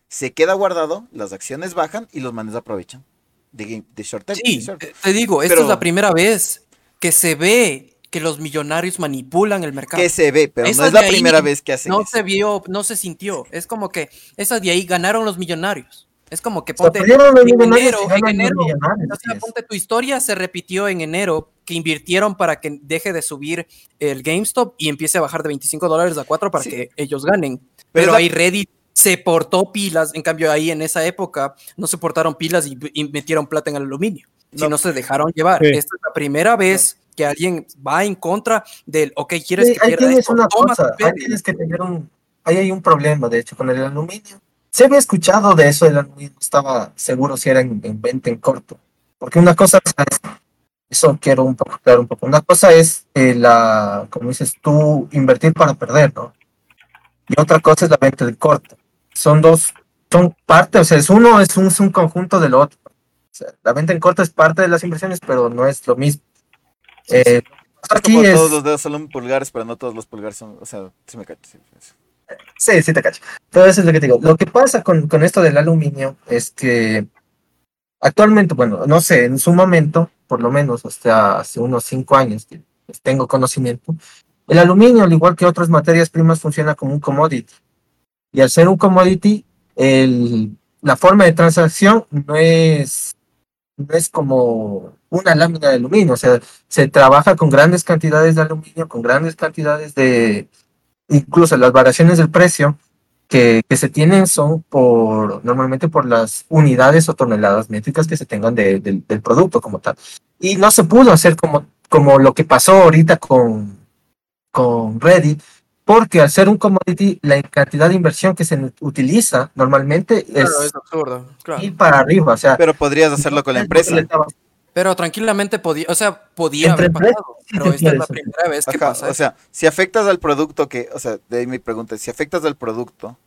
se queda guardado, las acciones bajan y los manes aprovechan de, short term- de Sí, short. te te digo, esta Pero- es la primera vez que se ve que los millonarios manipulan el mercado. que se ve, pero Esa no es la primera vez que hacen no eso. se vio, no se sintió. Es como que esas de ahí ganaron los millonarios. Es como que O sea, ponte en enero, en enero, o sea, ponte tu historia se repitió en enero que invirtieron para que deje de subir el GameStop y empiece a bajar de 25 dólares a 4 para Sí. que ellos ganen. Pero Pero, es la- ahí Reddit se portó pilas, en cambio ahí en esa época no se portaron pilas y, y metieron plata en el aluminio, No. sino se dejaron llevar. Sí. Esta es la primera vez que alguien va en contra del, ok, ¿quieres Sí, que pierda tienes esto? una cosa, ahí tienes que tener un, ahí hay un problema, de hecho, con el aluminio. Se había escuchado de eso, el aluminio, estaba seguro si era en, en venta en corto. Porque una cosa es Eso quiero un poco claro un poco. Una cosa es eh, la, como dices tú, invertir para perder, ¿no? Y otra cosa es la venta de corto. Son dos, son parte, o sea, es uno es un, es un conjunto del otro. O sea, la venta en corto es parte de las inversiones, pero no es lo mismo. Eh, aquí como es, todos los dedos son pulgares, pero no todos los pulgares son. O sea, sí me cacho. sí, sí. Te cacho. Todo eso es lo que te digo. Lo que pasa con, con esto del aluminio es que actualmente, bueno, no sé, en su momento, por lo menos hasta hace unos cinco años que tengo conocimiento, el aluminio, al igual que otras materias primas, funciona como un commodity. Y al ser un commodity, el, la forma de transacción no es, no es como una lámina de aluminio, o sea, se trabaja con grandes cantidades de aluminio, con grandes cantidades de, incluso las variaciones del precio que, que se tienen son por normalmente por las unidades o toneladas métricas que se tengan de- del- del producto como tal. Y no se pudo hacer como, como lo que pasó ahorita con, con Reddit, porque al ser un commodity, la cantidad de inversión que se utiliza normalmente Claro, es es absurdo. Claro. ir para arriba. O sea, Pero podrías hacerlo con la empresa. Pero tranquilamente podía, o sea, podía Entre haber pasado, sí pero esta es la primera vez que Ajá, pasa o sea, si afectas al producto que, o sea, de ahí mi pregunta es, si afectas al producto,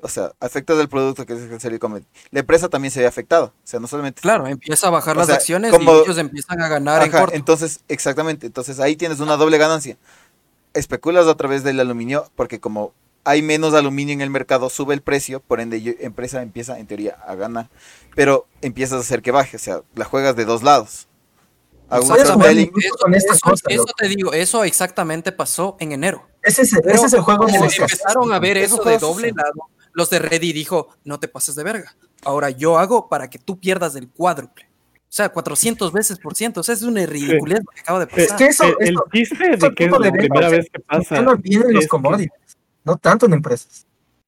o sea, afectas al producto que es el serio comedy, la empresa también se ve afectada, o sea, no solamente... Claro, empieza a bajar O las sea, acciones como- y ellos empiezan a ganar en Ajá, corto. entonces, exactamente, entonces ahí tienes una doble ganancia. Especulas a través del aluminio, porque como hay menos aluminio en el mercado, sube el precio, por ende, yo- empresa empieza en teoría a ganar, pero empiezas a hacer que baje, o sea, la juegas de dos lados. Hago con eso, te digo, eso exactamente pasó en enero. Ese es, ese Pero es el juego como empezaron a ver Eso eso de doble lado, los de Reddit dijo, no te pases de verga. Ahora yo hago para que tú pierdas el cuádruple. O sea, 400 veces por ciento. O sea, es una ridiculez lo que acaba de Eh, Es pasar. que eso, el, el eso chiste de que es la primera vez que pasa. funciona bien en los commodities, no tanto en empresas.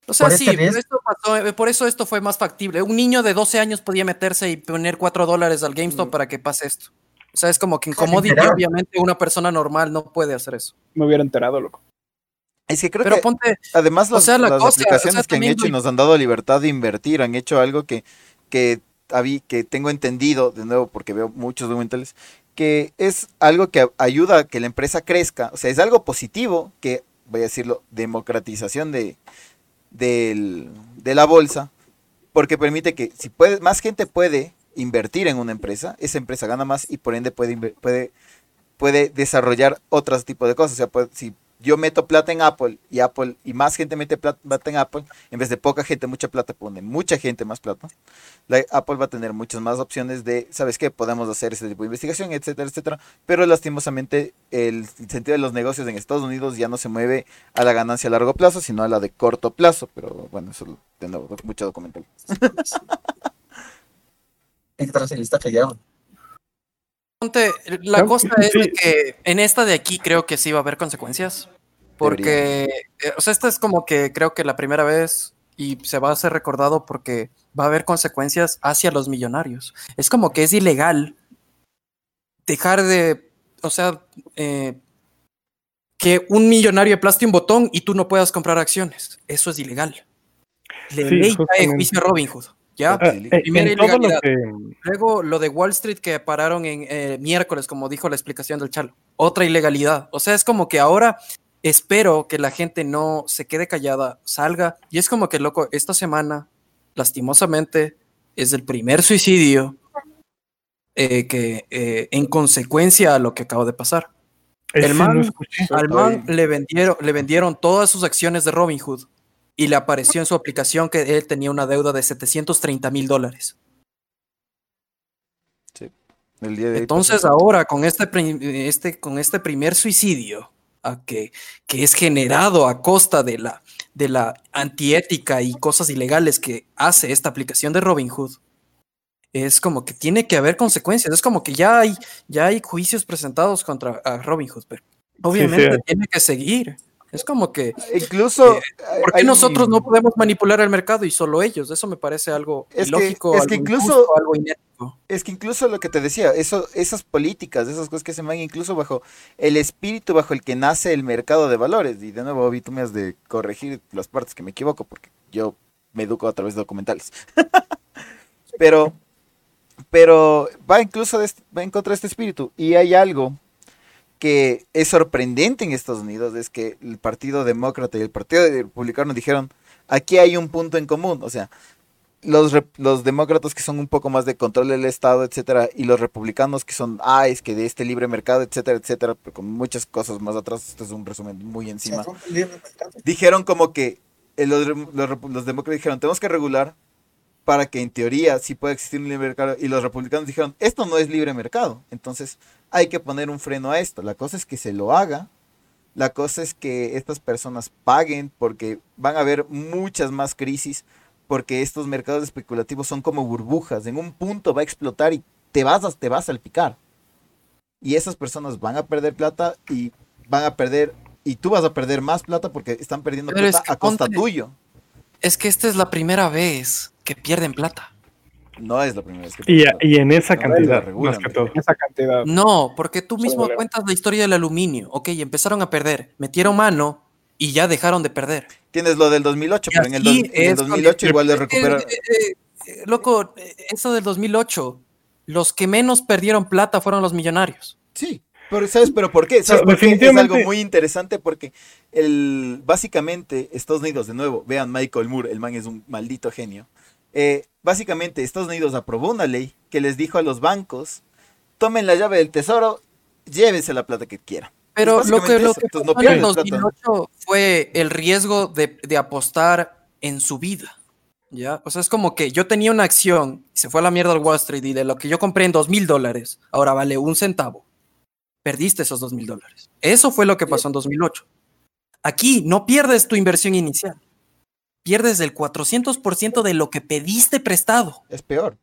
O sea, por sí, este por, riesgo. esto pasó, eh, por eso esto fue más factible. Un niño de 12 años podía meterse y poner 4 dólares al GameStop para que pase esto. O sea, es como que en commodity, obviamente, una persona normal no puede hacer eso. Me hubiera enterado, loco. es que creo Pero que ponte, Además, O los- sea, la las cosa, o sea, aplicaciones que han hecho y nos han dado libertad de invertir, han hecho algo que, que, que tengo entendido, de nuevo, porque veo muchos documentales, que es algo que ayuda a que la empresa crezca. O sea, es algo positivo que, voy a decirlo, democratización de, del- de la bolsa, porque permite que si puede, más gente puede invertir en una empresa, esa empresa gana más y por ende puede, puede, puede desarrollar otros tipos de cosas. O sea, puede- si yo meto plata en Apple y Apple y más gente mete plat- plata en Apple, en vez de poca gente, mucha plata, pone mucha gente más plata, la, Apple va a tener muchas más opciones de, ¿sabes qué? Podemos hacer este tipo de investigación, etcétera, etcétera. Pero lastimosamente el sentido de los negocios en Estados Unidos ya no se mueve a la ganancia a largo plazo, sino a la de corto plazo. Pero bueno, eso de nuevo, mucho documental. Que la cosa es de que en esta de aquí creo que sí va a haber consecuencias. Porque, eh, o sea, esta es como que creo que la primera vez y se va a hacer recordado porque va a haber consecuencias hacia los millonarios. Es como que es ilegal dejar de, o sea, eh, que un millonario aplaste un botón y tú no puedas comprar acciones. Eso es ilegal. Le Sí, ley cae justamente. juicio Robin Hood. ¿ya? Ah, eh, Primera en lo ilegalidad. que Luego lo de Wall Street que pararon en eh, miércoles, como dijo la explicación del Chalo. Otra ilegalidad. O sea, es como que ahora espero que la gente no se quede callada, salga. Y es como que, loco, esta semana, lastimosamente, es el primer suicidio eh, que eh, en consecuencia a lo que acaba de pasar. ese man- no. Al man le vendieron, le vendieron todas sus acciones de Robinhood y le apareció en su aplicación que él tenía una deuda de 730 mil dólares. El día de hoy Entonces ahora con este, este, con este primer suicidio a que, que es generado a costa de la, de la antiética y cosas ilegales que hace esta aplicación de Robinhood, es como que tiene que haber consecuencias. Es como que ya hay, ya hay juicios presentados contra a Robinhood, pero obviamente tiene que seguir. Es como que, Incluso. Eh, ¿por qué hay- nosotros no podemos manipular el mercado y solo ellos? Eso me parece algo Es que- ilógico, es algo que incluso- injusto, algo inético. Es que incluso lo que te decía, eso, esas políticas, esas cosas que se van incluso bajo el espíritu bajo el que nace el mercado de valores. Y de nuevo, Obi, tú me has de corregir las partes que me equivoco, porque yo me educo a través de documentales. Pero Pero va incluso de va en contra de este espíritu. Y hay algo que es sorprendente en Estados Unidos, es que el Partido Demócrata y el Partido Republicano dijeron, aquí hay un punto en común. O sea, los, los demócratas que son un poco más de control del Estado, etcétera, y los republicanos que son, ah, es que de este libre mercado, etcétera, etcétera, pero con muchas cosas más atrás, esto es un resumen muy encima dijeron como que eh, los, los los demócratas dijeron, tenemos que regular para que en teoría sí pueda existir un libre mercado. Y los republicanos dijeron, esto no es libre mercado. Entonces hay que poner un freno a esto. La cosa es que se lo haga. La cosa es que estas personas paguen porque van a haber muchas más crisis porque estos mercados especulativos son como burbujas. En un punto va a explotar y te vas a, te vas a salpicar. Y esas personas van a perder plata y van a perder y tú vas a perder más plata porque están perdiendo Pero es plata que a costa ponte- tuyo. Es que esta es la primera vez que pierden plata. No es la primera vez que Y, y en esa No, cantidad, lo regulan, más que güey. todo. Esa cantidad. No, porque tú mismo cuentas la historia del aluminio. Ok, empezaron a perder, metieron mano y ya dejaron de perder. Tienes lo del 2008, Y pero en el, así dos- en el es 2008 igual le Eh, recuperaron. eh, eh, eh, loco, eso del 2008, los que menos perdieron plata fueron los millonarios. Sí, pero ¿sabes pero por qué? ¿Sabes No, por qué? Es algo muy interesante porque el, básicamente Estados Unidos, de nuevo, vean Michael Moore, el man es un maldito genio. Eh, básicamente Estados Unidos aprobó una ley que les dijo a los bancos, tomen la llave del tesoro, llévense la plata que quieran. Pero lo que, lo que no en el pierdes plata. 2008 fue el riesgo de, de apostar en su vida. ¿Ya? O sea, es como que yo tenía una acción y se fue a la mierda al Wall Street y de lo que yo compré en dos mil dólares, ahora vale un centavo. Perdiste esos dos mil dólares. Eso fue lo que pasó en 2008. Aquí no pierdes tu inversión inicial. Pierdes el 400% de lo que pediste prestado. Es peor.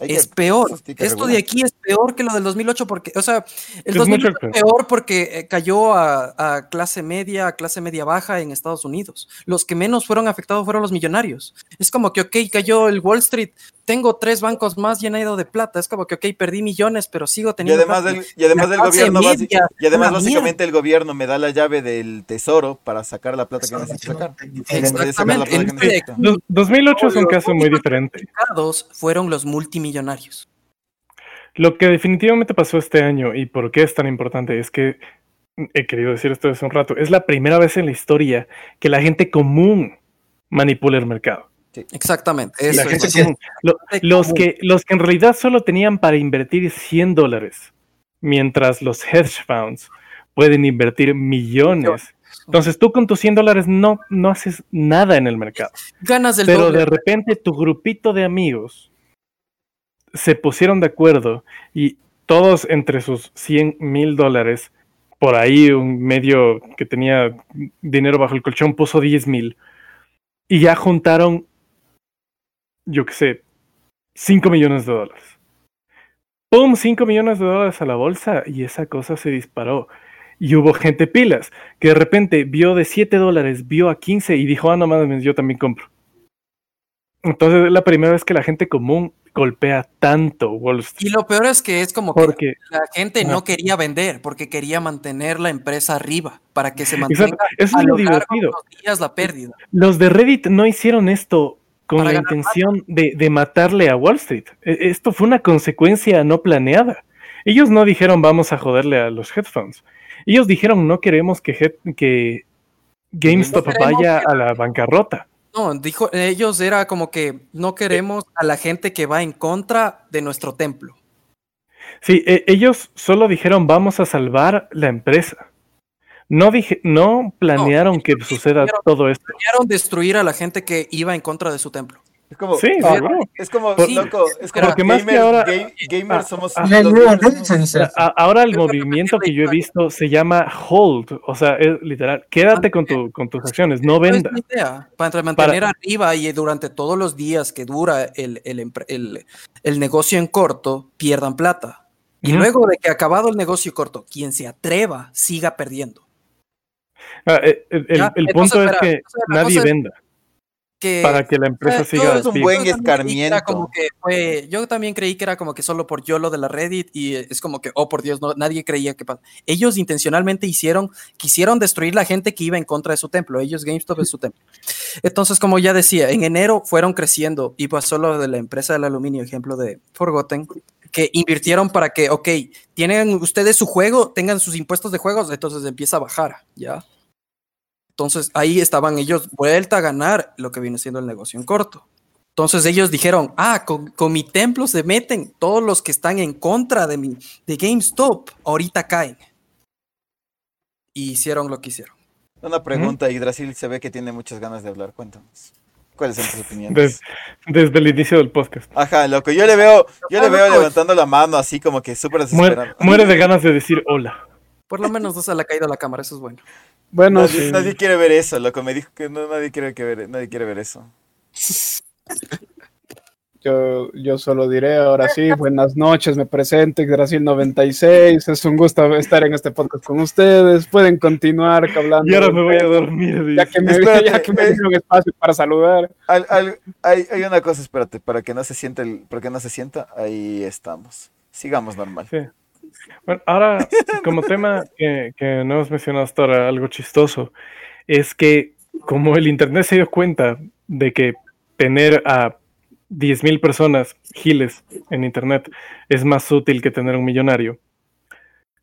Hay que- Es peor. Esto de aquí es peor que lo del 2008 porque, o sea, el Es 2008 mucho es peor porque eh, cayó a, a clase media, a clase media baja en Estados Unidos. Los que menos fueron afectados fueron los millonarios. Es como que, ok, cayó el Wall Street, tengo tres bancos más llenado de plata. Es como que, ok, perdí millones, pero sigo Y teniendo además, plata. del, y además del gobierno, y además básicamente el gobierno me da la llave del tesoro para sacar la plata que necesito sacar. Exactamente. Que En este- necesito. Dos- 2008 es un Los caso muy diferente. Afectados fueron los multimillonarios. Lo que definitivamente pasó este año y por qué es tan importante es que, he querido decir esto hace un rato, es la primera vez en la historia que la gente común manipula el mercado. Exactamente. La Eso gente es. común. Lo- gente los, que, los que en realidad solo tenían para invertir 100 dólares, mientras los hedge funds pueden invertir millones. Entonces tú con tus 100 dólares no, no haces nada en el mercado. Ganas del Pero doble. de repente tu grupito de amigos se pusieron de acuerdo y todos entre sus 100 mil dólares, por ahí un medio que tenía dinero bajo el colchón puso 10 mil y ya juntaron, yo qué sé, 5 millones de dólares. ¡Pum! 5 millones de dólares a la bolsa y esa cosa se disparó. Y hubo gente pilas que de repente vio de 7 dólares, vio a 15 y dijo, ah, no mames, yo también compro. Entonces es la primera vez que la gente común golpea tanto Wall Y Street. lo peor es que es como que Porque, la gente no quería vender porque quería mantener la empresa arriba para que se mantenga exacto, eso a es lo divertido. días la pérdida. Los de Reddit no hicieron esto con la intención de, de matarle a Wall Street. E- Esto fue una consecuencia no planeada. Ellos no dijeron vamos a joderle a los headphones. Ellos dijeron no queremos que, head- que GameStop No vaya que- a la bancarrota. No, dijo, ellos era como que no queremos a la gente que va en contra de nuestro templo. Sí, e- ellos solo dijeron vamos a salvar la empresa. No, dije, no planearon que suceda todo esto. Querían destruir a la gente que iba en contra de su templo. Es como, Sí, ah, seguro. es como, Sí, loco, es como porque más que gamers, ahora- ga- gamers somos ah, gamers Reddit somos- se dice eso. A- ahora el movimiento que yo he visto se llama hold, o sea, es literal, quédate con, tu, con tus acciones, no Esa es venda. la idea, para mantener arriba y durante todos los días que dura el, el empre- el- el negocio en corto, pierdan plata. Y luego de que acabado el negocio corto, quien se atreva siga perdiendo. Ah, eh, el el- el entonces, punto es que nadie venda. que para que la empresa Eh, siga. es un buen yo también creí que era escarmiento. como que fue- yo también creí que era como que solo por YOLO de la Reddit y es como que, oh por Dios, no, nadie creía que ellos intencionalmente hicieron, quisieron destruir la gente que iba en contra de su templo, ellos GameStop es su templo. Entonces, como ya decía, en enero fueron creciendo y pasó lo de la empresa del aluminio, ejemplo de Forgotten, que invirtieron para que, ok, tienen ustedes su juego, tengan sus impuestos de juegos, entonces empieza a bajar, ¿ya? Entonces ahí estaban ellos vuelta a ganar lo que viene siendo el negocio en corto. Entonces ellos dijeron, ah, con, con mi templo se meten todos los que están en contra de, mi, de GameStop, ahorita caen. Y hicieron lo que hicieron. Una pregunta, Yggdrasil se ve que tiene muchas ganas de hablar. Cuéntanos. ¿Cuáles son tus opiniones? Des- desde el inicio del podcast. Ajá, loco, yo le veo, yo le Ah, veo levantando la mano así como que súper Muere, desesperado. muere de ganas de decir hola. Por lo menos no se le ha caído la cámara, eso es bueno. Bueno, Nadie, sí. nadie quiere ver eso, loco. Me dijo que no, nadie quiere que ver, nadie quiere ver eso. Yo, yo solo diré ahora sí, buenas noches, me presento, Yggdrasil96, es un gusto estar en este podcast con ustedes, pueden continuar hablando. Y ahora me voy a dormir. Ya que me, Espérate, ya que me eh. dieron espacio para saludar. Al- al- hay, hay una cosa, espérate, para que no se sienta el, para que no se sienta, ahí estamos. Sigamos normal. Sí. Bueno, ahora, como tema que, que no hemos mencionado hasta ahora, algo chistoso, es que como el Internet se dio cuenta de que tener a 10.000 personas giles en Internet es más útil que tener un millonario,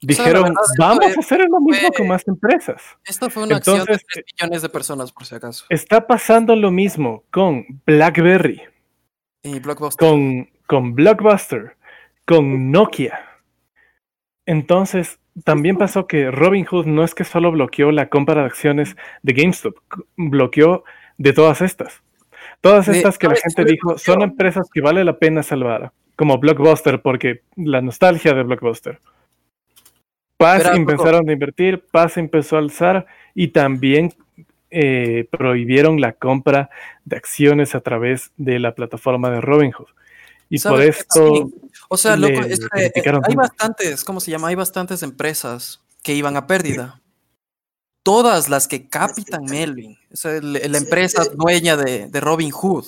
dijeron, vamos a hacer lo mismo fue- con más empresas. Esto fue una acción de Entonces, 3 millones de personas, por si acaso. Está pasando lo mismo con BlackBerry, Y Blockbuster. con, con Blockbuster, con Nokia. Entonces, también pasó que Robinhood no es que solo bloqueó la compra de acciones de GameStop, bloqueó de todas estas. Todas estas que la ¿sabes gente dijo son empresas que vale la pena salvar, como Blockbuster, porque la nostalgia de Blockbuster. Paz empezaron a invertir, Paz empezó a alzar y también eh, prohibieron la compra de acciones a través de la plataforma de Robinhood. Y por esto. O sea, loco, es que, eh, hay bastantes, ¿cómo se llama? Hay bastantes empresas que iban a pérdida. Todas las que Capitan Melvin, el- la empresa dueña de, de Robin Hood,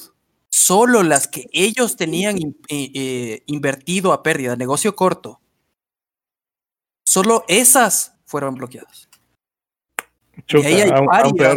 solo las que ellos tenían in- eh, eh, invertido a pérdida, negocio corto, solo esas fueron bloqueadas. chuta, ahí hay varias.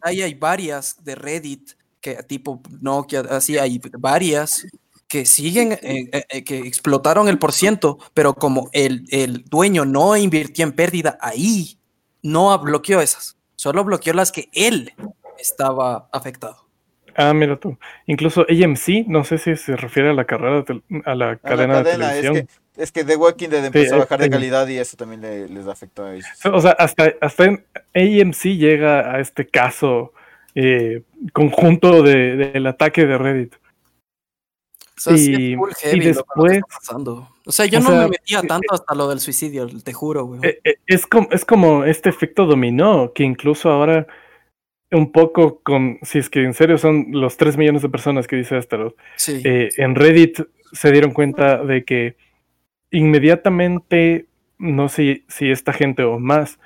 Ahí hay varias de Reddit, que tipo Nokia, así hay varias que siguen, eh, eh, que explotaron el porciento, pero como el, el dueño no invirtió en pérdida ahí, no bloqueó esas, solo bloqueó las que él estaba afectado. Ah, mira tú. Incluso AMC, no sé si se refiere a la carrera, a la A la cadena, de es televisión. que, es que The Walking Dead empezó a es bajar de calidad y eso también le- les afectó a ellos. O sea, hasta, hasta en AMC llega a este caso eh, conjunto de- del ataque de Reddit. O sea, sí Y- y heavy lo que después- está pasando. O sea, yo o no sea, me metía eh, tanto hasta lo del suicidio, te juro, güey. Eh, eh, Es como, es como este efecto dominó, que incluso ahora un poco con, si es que en serio son los 3 millones de personas que dice Astaroth, sí. eh, en Reddit se dieron cuenta de que inmediatamente, no sé si esta gente o más,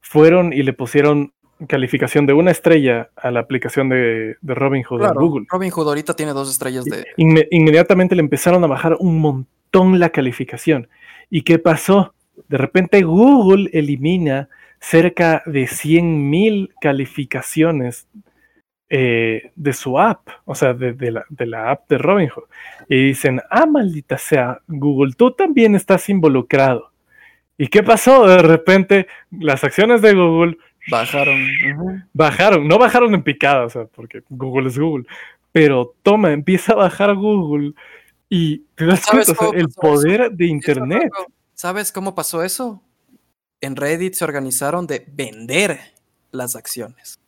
fueron y le pusieron calificación de una estrella a la aplicación de, de Robinhood claro, Google. Robin Hood ahorita tiene dos estrellas de... Inme- inmediatamente le empezaron a bajar un montón la calificación. ¿Y qué pasó? De repente Google elimina cerca de 100.000 calificaciones eh, de su app, o sea, de, de la, de la app de Robinhood. Y dicen, ah, maldita sea, Google, tú también estás involucrado. ¿Y qué pasó? De repente las acciones de Google Bajaron. bajaron, no bajaron en picada, o sea, porque Google es Google, pero toma, empieza a bajar Google y te das ¿Sabes cuenta, o sea, cómo el eso? poder de Internet. ¿Sabes cómo pasó eso? En Reddit se organizaron de vender las acciones.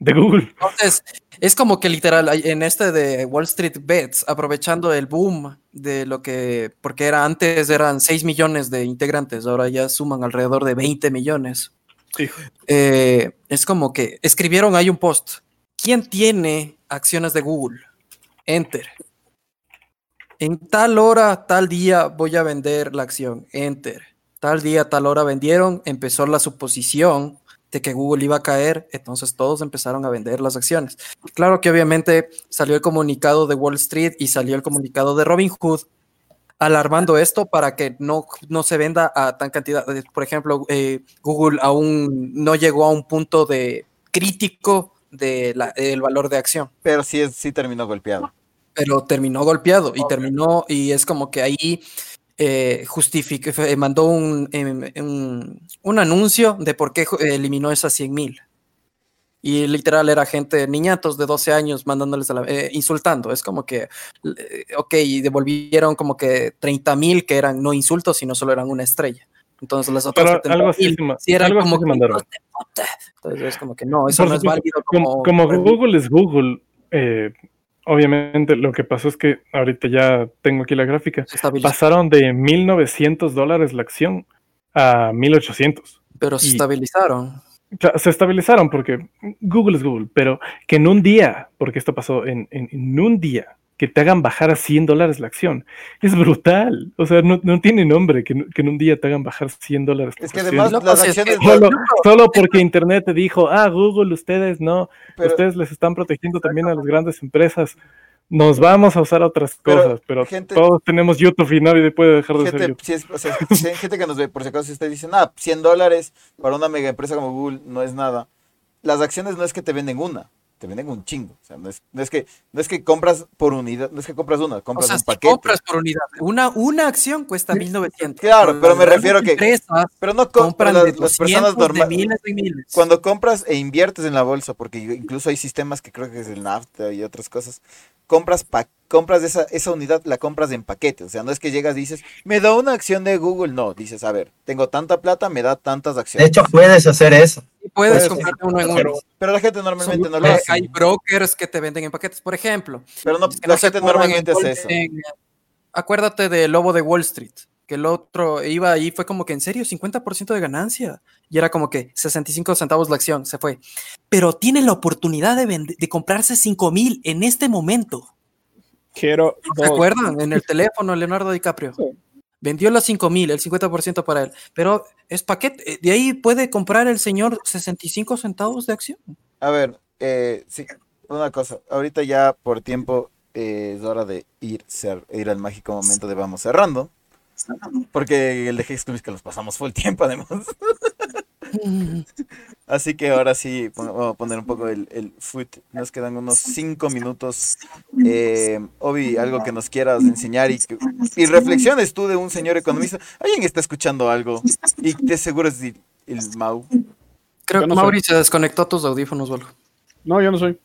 de Google. Entonces, es como que literal, en este de Wall Street Bets, aprovechando el boom de lo que, porque era antes eran 6 millones de integrantes, ahora ya suman alrededor de 20 millones. Eh, es como que escribieron ahí un post. ¿Quién tiene acciones de Google? Enter. En tal hora, tal día voy a vender la acción. Enter. Tal día, tal hora vendieron. Empezó la suposición de que Google iba a caer, entonces todos empezaron a vender las acciones. Claro que obviamente salió el comunicado de Wall Street y salió el comunicado de Robinhood alarmando esto para que no, no se venda a tan cantidad. Por ejemplo, eh, Google aún no llegó a un punto de crítico del valor de acción. Pero sí, es, sí terminó golpeado. Pero terminó golpeado y terminó, y es como que ahí eh, eh mandó em, un, un, anuncio de por qué eliminó esas 100 mil. Y literal era gente, niñatos de 12 años mandándoles a la, eh, insultando. Es como que, eh, ok, y devolvieron como que 30 mil que eran no insultos, sino solo eran una estrella. Entonces las otras algo así, si eran como que mandaron. Entonces es como que no, eso no es válido. Como, como Google es Google, eh, obviamente lo que pasó es que ahorita ya tengo aquí la gráfica. Pasaron de 1.900 dólares la acción a 1.800. Pero se estabilizaron. Se estabilizaron porque Google es Google, pero que en un día, porque esto pasó en, en, un día, que te hagan bajar a 100 dólares la acción. Es brutal. O sea, no, no tiene nombre que, que, en un día te hagan bajar 100 dólares. Es que además las acciones... Solo, solo, porque Internet te dijo, ah, Google, ustedes no, ustedes les están protegiendo también a las grandes empresas nos vamos a usar otras cosas, pero todos tenemos YouTube y nadie puede dejar de gente, ser YouTube. Si hay gente que nos ve, por si acaso, si usted dice, ah, 100 dólares para una mega empresa como Google no es nada. Las acciones no es que te venden una, te venden un chingo. O sea, no es, no es, que, no es que compras por unidad, no es que compras una, compras o sea, un paquete. compras por unidad. Una, una acción cuesta 1900. Claro, pero me refiero a que. Pero no compras las, las, personas normales. Cuando compras e inviertes en la bolsa, porque incluso hay sistemas que creo que es el NAFTA y otras cosas, compras pa compras esa, esa unidad, la compras en paquete. O sea, no es que llegas y dices, me da una acción de Google. No, dices, a ver, tengo tanta plata, me da tantas acciones. De hecho, puedes hacer eso. puedes, comprarte uno en uno. Pero, la gente normalmente no lo hace. Hay brokers que te venden en paquetes, por ejemplo. Pero no, la gente normalmente hace eso. acuérdate del lobo de Wall Street que el otro iba ahí, fue como que en serio, 50% de ganancia. Y era como que 65 centavos la acción, se fue. Pero tiene la oportunidad de, de comprarse 5 mil en este momento. Quiero. ¿Se acuerdan? En el teléfono, Leonardo DiCaprio. Vendió los 5 mil, el 50% para él. Pero es paquete. Eh, de ahí puede comprar el señor 65 centavos de acción. A ver, eh, sí, una cosa. Ahorita ya por tiempo eh, es hora de ir, ser, ir al mágico momento de vamos cerrando. Porque el de High que los pasamos fue el tiempo, además. Así que ahora sí, vamos a poner un poco el, el foot. Nos quedan unos cinco minutos. Eh, Obi, algo que nos quieras enseñar y, y reflexiones tú de un señor economista. Alguien está escuchando algo y te seguro es el, Mau. Creo que Mauri se desconectó tus audífonos o No, yo no soy.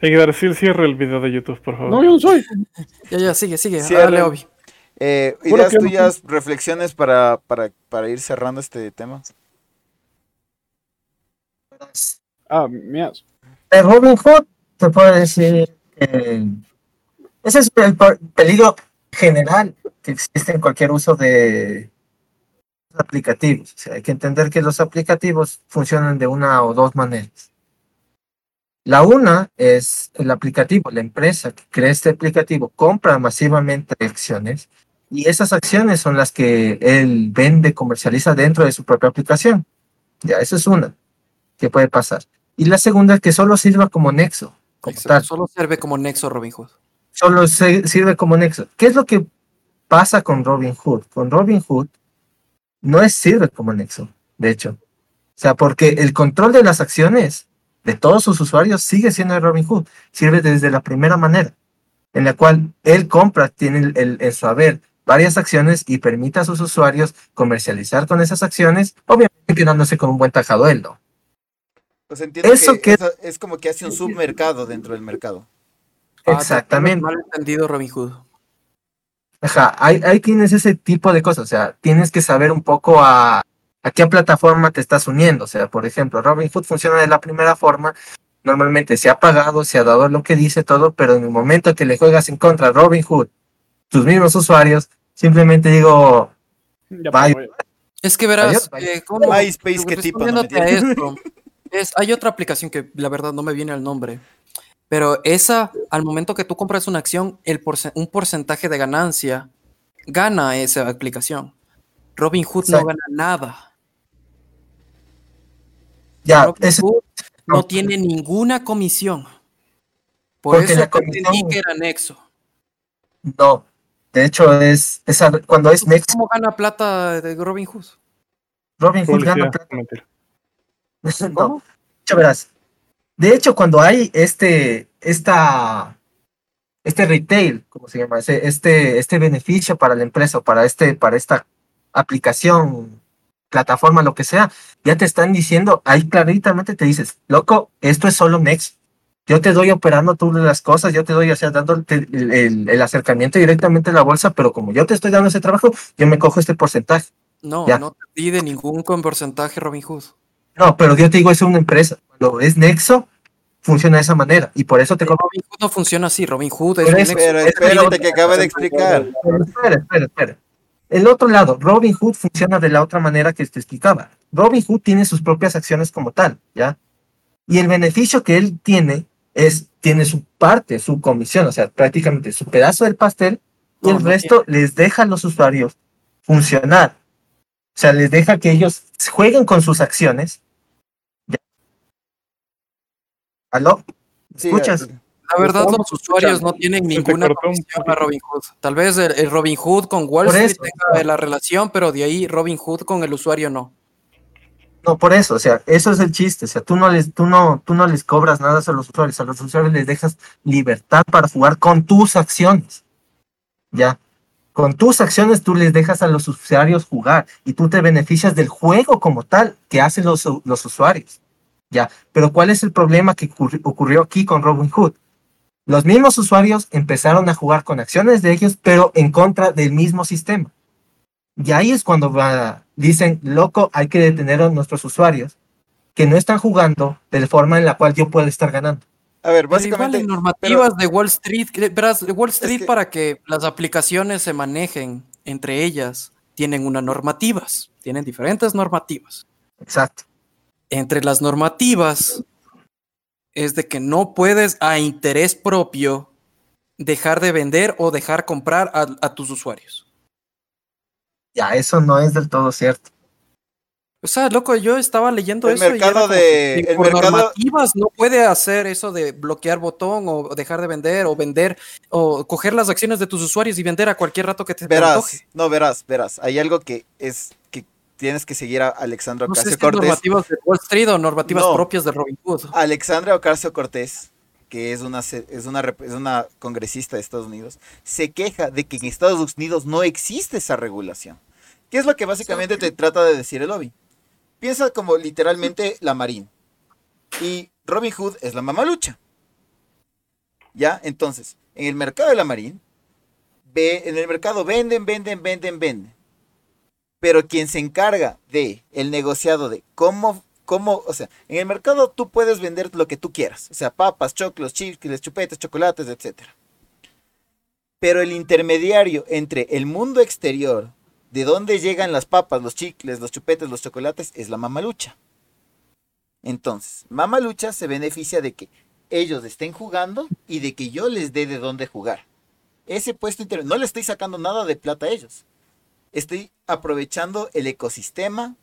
Decir, cierre el video de YouTube, por favor. No, yo no soy. Ya, ya, sigue, sigue. Dale, Obi. Eh, ideas tuyas, reflexiones para, para, para, ir cerrando este tema. Ah, mías. De Robin Hood, te puedo decir que ese es el peligro general que existe en cualquier uso de aplicativos. O sea, hay que entender que los aplicativos funcionan de una o dos maneras. La una es el aplicativo, la empresa que crea este aplicativo compra masivamente acciones y esas acciones son las que él vende, comercializa dentro de su propia aplicación. Ya, esa es una que puede pasar. Y la segunda es que solo sirva como nexo. Solo sirve como nexo Robinhood. Solo sirve como nexo. ¿Qué es lo que pasa con Robinhood? Con Robinhood no es sirve como nexo, de hecho. O sea, porque el control de las acciones de todos sus usuarios sigue siendo de Robinhood. Sirve desde la primera manera, en la cual él compra, tiene el, el, el su haber varias acciones y permite a sus usuarios comercializar con esas acciones, obviamente quedándose con un buen tajado él, ¿no? Pues entiendo eso que, es como que hace un submercado dentro del mercado. Ah, Exactamente. mal entendido Robin Hood. Ajá, hay, hay tienes ese tipo de cosas, o sea, tienes que saber un poco a, a qué plataforma te estás uniendo, o sea, por ejemplo, Robin Hood funciona de la primera forma, normalmente se ha pagado, se ha dado lo que dice todo, pero en el momento que le juegas en contra a Robin Hood, tus mismos usuarios, simplemente digo, Es que verás, eh, MySpace, ¿qué tipo? es, hay otra aplicación que la verdad no me viene al nombre, pero esa, al momento que tú compras una acción, el un porcentaje de ganancia gana esa aplicación. Robinhood no gana nada. Ya, Robin ese- Hood no no. tiene ninguna comisión. Por Porque eso la entendí comisión- que era Nexo. no. De hecho, es, esa, cuando es Next, ¿Cómo gana plata de Robin Hood? Robin Hood gana plata. No, ya verás. De hecho, cuando hay este, esta, este retail, ¿cómo se llama? Este, este beneficio para la empresa o para este, para esta aplicación, plataforma, lo que sea, ya te están diciendo, ahí claritamente te dices, loco, esto es solo Next. Yo te doy operando tú las cosas, yo te doy, o sea, dándote el, el- el acercamiento directamente a la bolsa, pero como yo te estoy dando ese trabajo, yo me cojo este porcentaje. No, Ya. no te pide ningún con porcentaje Robin Hood. No, pero yo te digo, es una empresa. Cuando es Nexo, funciona de esa manera. Y por eso te. Robin Hood no funciona así. Robin Hood es Nexo. Pero es espérate que- acaba de explicar. Pero espera, espera, espera. El otro lado, Robin Hood funciona de la otra manera que te explicaba. Robin Hood tiene sus propias acciones como tal, ¿ya? Y el beneficio que él tiene es, tiene su parte, su comisión, o sea, prácticamente su pedazo del pastel, y No, el no resto les deja a los usuarios funcionar. O sea, les deja que ellos jueguen con sus acciones. ¿Ya? ¿Aló? Sí, ¿Escuchas? La verdad, los usuarios no tienen ninguna comisión a. Robin Hood. Tal vez el, el Robin Hood con Wall Por Street eso, tenga claro. la relación, pero de ahí Robin Hood con el usuario no. No, por eso, o sea, eso es el chiste, o sea, tú no les, tú no, tú no les cobras nada a los usuarios, a los usuarios les dejas libertad para jugar con tus acciones, ya, con tus acciones tú les dejas a los usuarios jugar y tú te beneficias del juego como tal que hacen los, los usuarios, ya, pero ¿cuál es el problema que ocurri- ocurrió aquí con Robinhood? Los mismos usuarios empezaron a jugar con acciones de ellos, pero en contra del mismo sistema. Y ahí es cuando va- dicen, loco, hay que detener a nuestros usuarios que no están jugando de la forma en la cual yo puedo estar ganando. A ver, Pero igual básicamente. en normativas de Wall Street, de Wall Street que- para que las aplicaciones se manejen entre ellas, tienen unas normativas, tienen diferentes normativas. Exacto. Entre las normativas es de que no puedes a interés propio dejar de vender o dejar comprar a, a tus usuarios. Ya, eso no es del todo cierto. O sea, loco, yo estaba leyendo El eso. y mercado como de- que el por mercado- normativas no puede hacer eso de bloquear botón o dejar de vender o vender o coger las acciones de tus usuarios y vender a cualquier rato que te, te Verás, antoje. no, verás, verás. Hay algo que es que tienes que seguir a Alexandra No sé Ocasio si es Cortés. normativas de Wall Street o normativas No. propias de Robin Hood. Alexandra Ocasio Cortés, que es una, es, una, rep- es una congresista de Estados Unidos, se queja de que en Estados Unidos no existe esa regulación. ¿Qué es lo que básicamente te trata de decir el lobby? Piensa como literalmente la Marine. Y Robin Hood es la mamalucha. ¿Ya? Entonces, en el mercado de la Marine, ve, en el mercado venden, venden, venden, venden. Pero quien se encarga de el negociado de cómo, cómo, o sea, en el mercado tú puedes vender lo que tú quieras, o sea, papas, choclos, chicles, chupetes, chocolates, etcétera. Pero el intermediario entre el mundo exterior, de dónde llegan las papas, los chicles, los chupetes, los chocolates, es la mamalucha. Entonces, mamalucha se beneficia de que ellos estén jugando y de que yo les dé de dónde jugar. Ese puesto intermedio, no le estoy sacando nada de plata a ellos. Estoy aprovechando el ecosistema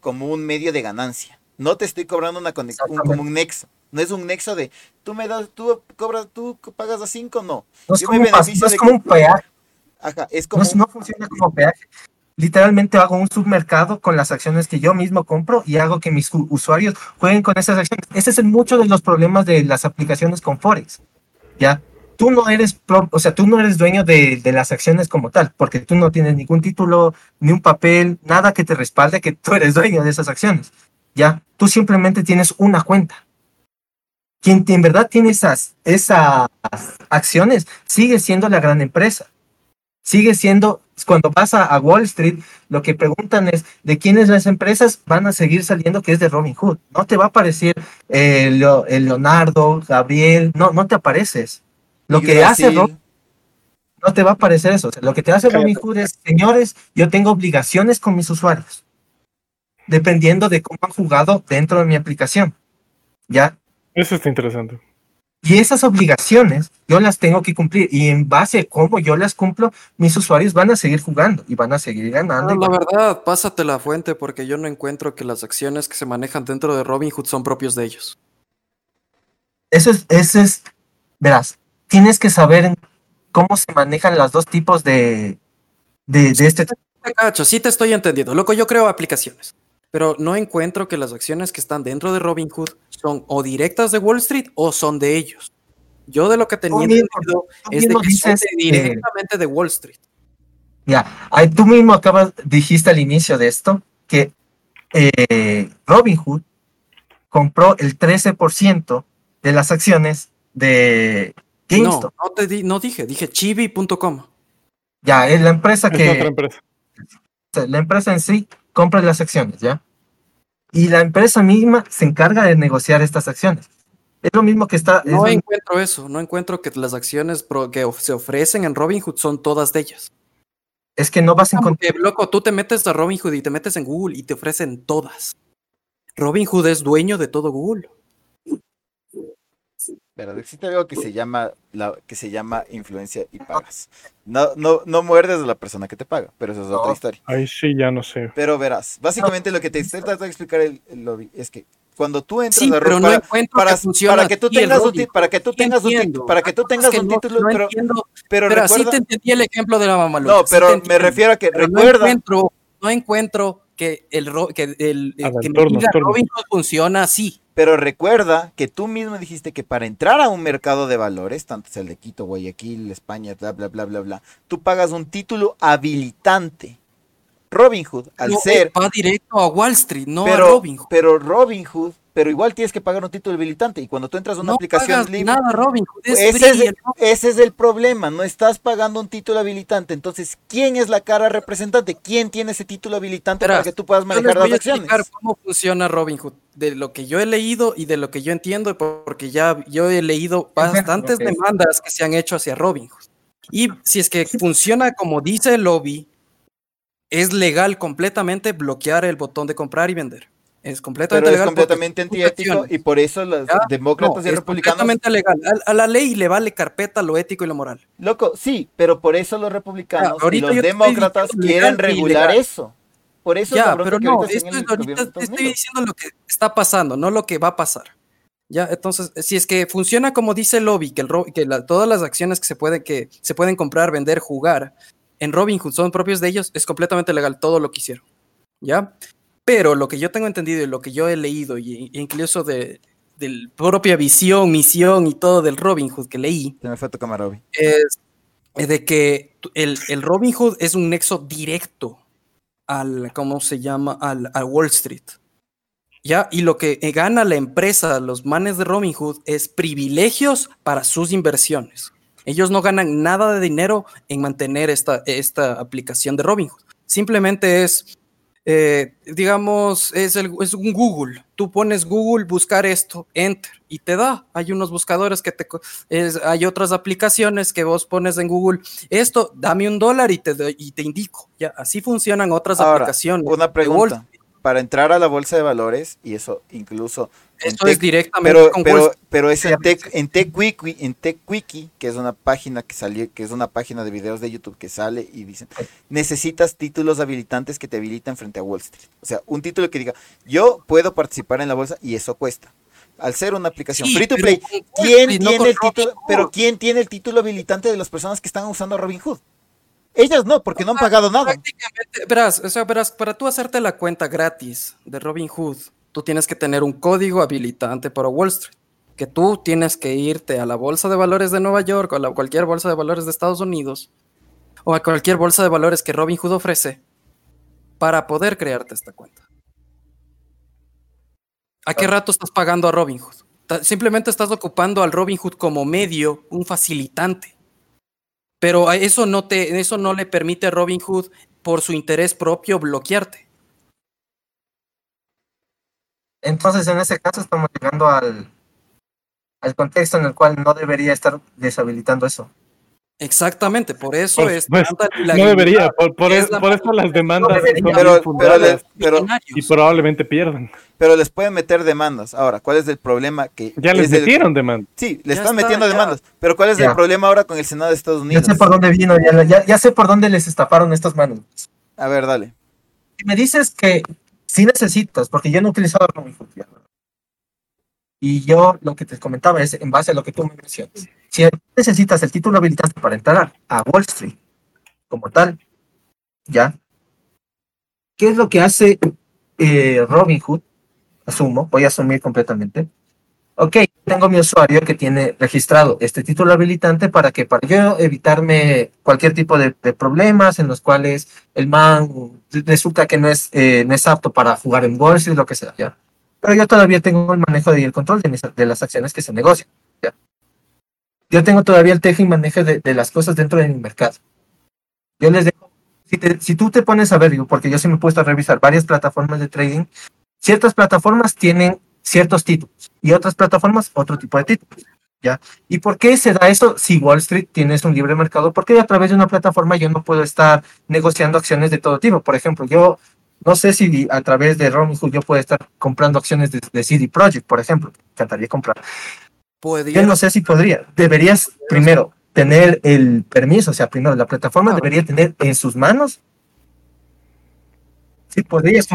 como un medio de ganancia. No te estoy cobrando una conex- un, Exactamente. como un nexo. No es un nexo de tú me das, tú cobras, tú pagas a 5, no. No es Yo como, me beneficio no es de como que- un peaje, Ajá, es no, como no funciona como peaje. Literalmente hago un submercado con las acciones que yo mismo compro y hago que mis usuarios jueguen con esas acciones. Ese es el, mucho de los problemas de las aplicaciones con Forex. Ya, tú no eres, o sea, tú no eres dueño de, las acciones como tal, porque tú no tienes ningún título, ni un papel, nada que te respalde que tú eres dueño de esas acciones. Ya, tú simplemente tienes una cuenta. Quien en verdad tiene esas, esas acciones sigue siendo la gran empresa. Sigue siendo, cuando vas a, Wall Street, lo que preguntan es de quiénes las empresas van a seguir saliendo que es de Robin Hood. No te va a aparecer eh, el Leonardo, Gabriel, no, no te apareces. Lo que hace Brasil, Robin no te va a aparecer eso. O sea, lo que te hace Robin Hood es, señores, yo tengo obligaciones con mis usuarios, dependiendo de cómo han jugado dentro de mi aplicación. ¿Ya? Eso está interesante. Y esas obligaciones yo las tengo que cumplir y en base a cómo yo las cumplo, mis usuarios van a seguir jugando y van a seguir ganando. No, y la verdad, pásate la fuente porque yo no encuentro que las acciones que se manejan dentro de Robinhood son propios de ellos. Eso es, eso es, verás, tienes que saber cómo se manejan los dos tipos de, de, de este. Te cacho, sí te estoy entendiendo. Loco, yo creo aplicaciones. Pero no encuentro que las acciones que están dentro de Robinhood son o directas de Wall Street o son de ellos. Yo de lo que tenía mismo- entendido es de que son dices, eh, directamente de Wall Street. Ya, tú mismo acabas, dijiste al inicio de esto que eh, Robinhood compró el 13% de las acciones de GameStop. no te di- no dije, dije chibi.com. Ya, es la empresa Es otra que empresa. la empresa en sí compra las acciones, ¿ya? Y la empresa misma se encarga de negociar estas acciones. Es lo mismo que está. es No encuentro eso, no encuentro que las acciones pro- que of- se ofrecen en Robinhood son todas de ellas. es que no vas a encontrar. Porque, loco, tú te metes a Robinhood y te metes en Google y te ofrecen todas. Robinhood es dueño de todo Google. Pero existe algo que se llama la que se llama influencia y pagas. No, no, no muerdes a la persona que te paga, pero eso es otra No. historia. Ahí sí, ya no sé. Pero verás, básicamente lo que te estoy tratando de explicar el, el lobby es que cuando tú entras Sí, a pero Ro- no para, encuentro para, que para que tú así el tengas un, para que tú Sí tengas un para que tú tengas un no- título, no pero, entiendo, pero pero así recuerda, te entendí el ejemplo de la mamá no, pero me refiero a que No recuerda, encuentro, no encuentro que el, que el A ver, que me turnos, diga turnos. Robinhood funciona así. Pero recuerda que tú mismo dijiste que para entrar a un mercado de valores, tanto sea el de Quito, Guayaquil, España, bla, bla, bla, bla, bla, tú pagas un título habilitante. Robinhood, al No, ser va directo a Wall Street, no a pero, Robinhood. pero Robinhood, pero igual tienes que pagar un título habilitante y cuando tú entras a una no aplicación pagas libre, nada Robinhood, es ese, es, el Robinhood. ese es el problema, no estás pagando un título habilitante, entonces ¿quién es la cara representante? ¿Quién tiene ese título habilitante para que tú puedas manejar las acciones? cómo funciona Robinhood, de lo que yo he leído y de lo que yo entiendo, porque ya yo he leído bastantes demandas que se han hecho hacia Robinhood. Y si es que funciona como dice el lobby, es legal completamente bloquear el botón de comprar y vender. Es completamente Pero es legal. completamente antiético y por eso los ¿Ya? demócratas No, y es republicanos completamente legal. A, a la ley le vale carpeta lo ético y lo moral. Loco, sí, pero por eso los republicanos Ya, y los demócratas quieren regular ilegal. eso. Por eso Ya, pero no, ahorita esto es ahorita estoy diciendo lo que está pasando, no lo que va a pasar. Ya, entonces, si es que funciona como dice el lobby, que, el, que la- todas las acciones que se, puede, que se pueden comprar, vender, jugar en Robinhood son propios de ellos, es completamente legal todo lo que hicieron. ¿Ya? Pero lo que yo tengo entendido y lo que yo he leído, y, incluso de, de propia visión, misión y todo del Robinhood que leí, Se me fue tu cámara, Obi. es es de que el, el Robin Hood es un nexo directo al, ¿cómo se llama? Al, a Wall Street. ¿Ya? Y lo que gana la empresa, los manes de Robin Hood, es privilegios para sus inversiones. Ellos no ganan nada de dinero en mantener esta, esta aplicación de Robin Hood. Simplemente es, eh, digamos, es, el- es un Google. Tú pones Google, buscar esto, enter, y te da. Hay unos buscadores que te... es- hay otras aplicaciones que vos pones en Google. Esto, dame un dólar y te, y te indico. Ya, así funcionan otras Ahora, aplicaciones. Una pregunta. Para entrar a la bolsa de valores, y eso incluso Esto es Tech- directamente pero, con pero, pero es en Tech, en TechWiki, en que es una página que salió, que es una página de videos de YouTube que sale y dicen, necesitas títulos habilitantes que te habiliten frente a Wall Street. O sea, un título que diga, yo puedo participar en la bolsa y eso cuesta. Al ser una aplicación Sí, free to play, ¿quién no tiene el título? Pero ¿quién tiene el título habilitante de las personas que están usando Robinhood? Ellas no, porque no han pagado nada. Prácticamente, verás, o sea, verás, para tú hacerte la cuenta gratis de Robinhood, tú tienes que tener un código habilitante para Wall Street. Que tú tienes que irte a la bolsa de valores de Nueva York o a la- cualquier bolsa de valores de Estados Unidos o a cualquier bolsa de valores que Robinhood ofrece para poder crearte esta cuenta. ¿A qué rato estás pagando a Robinhood? Ta- Simplemente estás ocupando al Robinhood como medio, un facilitante. Pero eso no te, eso no le permite a Robinhood por su interés propio bloquearte. Entonces, en ese caso, estamos llegando al, al contexto en el cual no debería estar deshabilitando eso. Exactamente, por eso Pues, es pues, tanta la No debería, por, por es es- la por eso las demandas debería. son Pero- bien pero le- fundadas pero- millonarios. y probablemente pierdan. Pero les pueden meter demandas. Ahora, ¿cuál es el problema? Que Ya les el- metieron demanda. Sí, le Ya están está, metiendo ya. demandas. Pero ¿cuál es Ya. el problema ahora con el Senado de Estados Ya Unidos? sé por dónde vino, ya, ya- ya sé por dónde les estafaron estas manos. A ver, dale. Si me dices que si necesitas, porque yo no he utilizado ya. Y yo lo que te comentaba es en base a lo que tú me mencionas. Si necesitas el título habilitante para entrar a Wall Street como tal, ¿ya? ¿Qué es lo que hace eh, Robinhood? Asumo, voy a asumir completamente. Ok, tengo mi usuario que tiene registrado este título habilitante para que para yo evitarme cualquier tipo de, de problemas en los cuales el man resulta que no es, eh, no es apto para jugar en Wall Street, lo que sea, ¿ya? Pero yo todavía tengo el manejo y el control de, mis- las acciones que se negocian, ¿ya? Yo tengo todavía el teje y manejo de, las cosas dentro de mi mercado. Yo les dejo, si tú te pones a ver, digo, porque yo sí me he puesto a revisar varias plataformas de trading, ciertas plataformas tienen ciertos títulos y otras plataformas otro tipo de títulos. ¿Ya? ¿Y por qué se da eso si Wall Street tienes un libre mercado? Porque a través de una plataforma yo no puedo estar negociando acciones de todo tipo. Por ejemplo, yo no sé si a través de Robinhood yo puedo estar comprando acciones de, de CD Projekt, por ejemplo. Me encantaría comprar. Yo Podría- no sé si podría. Deberías primero tener el permiso, o sea, primero la plataforma debería tener en sus manos. Sí, podrías.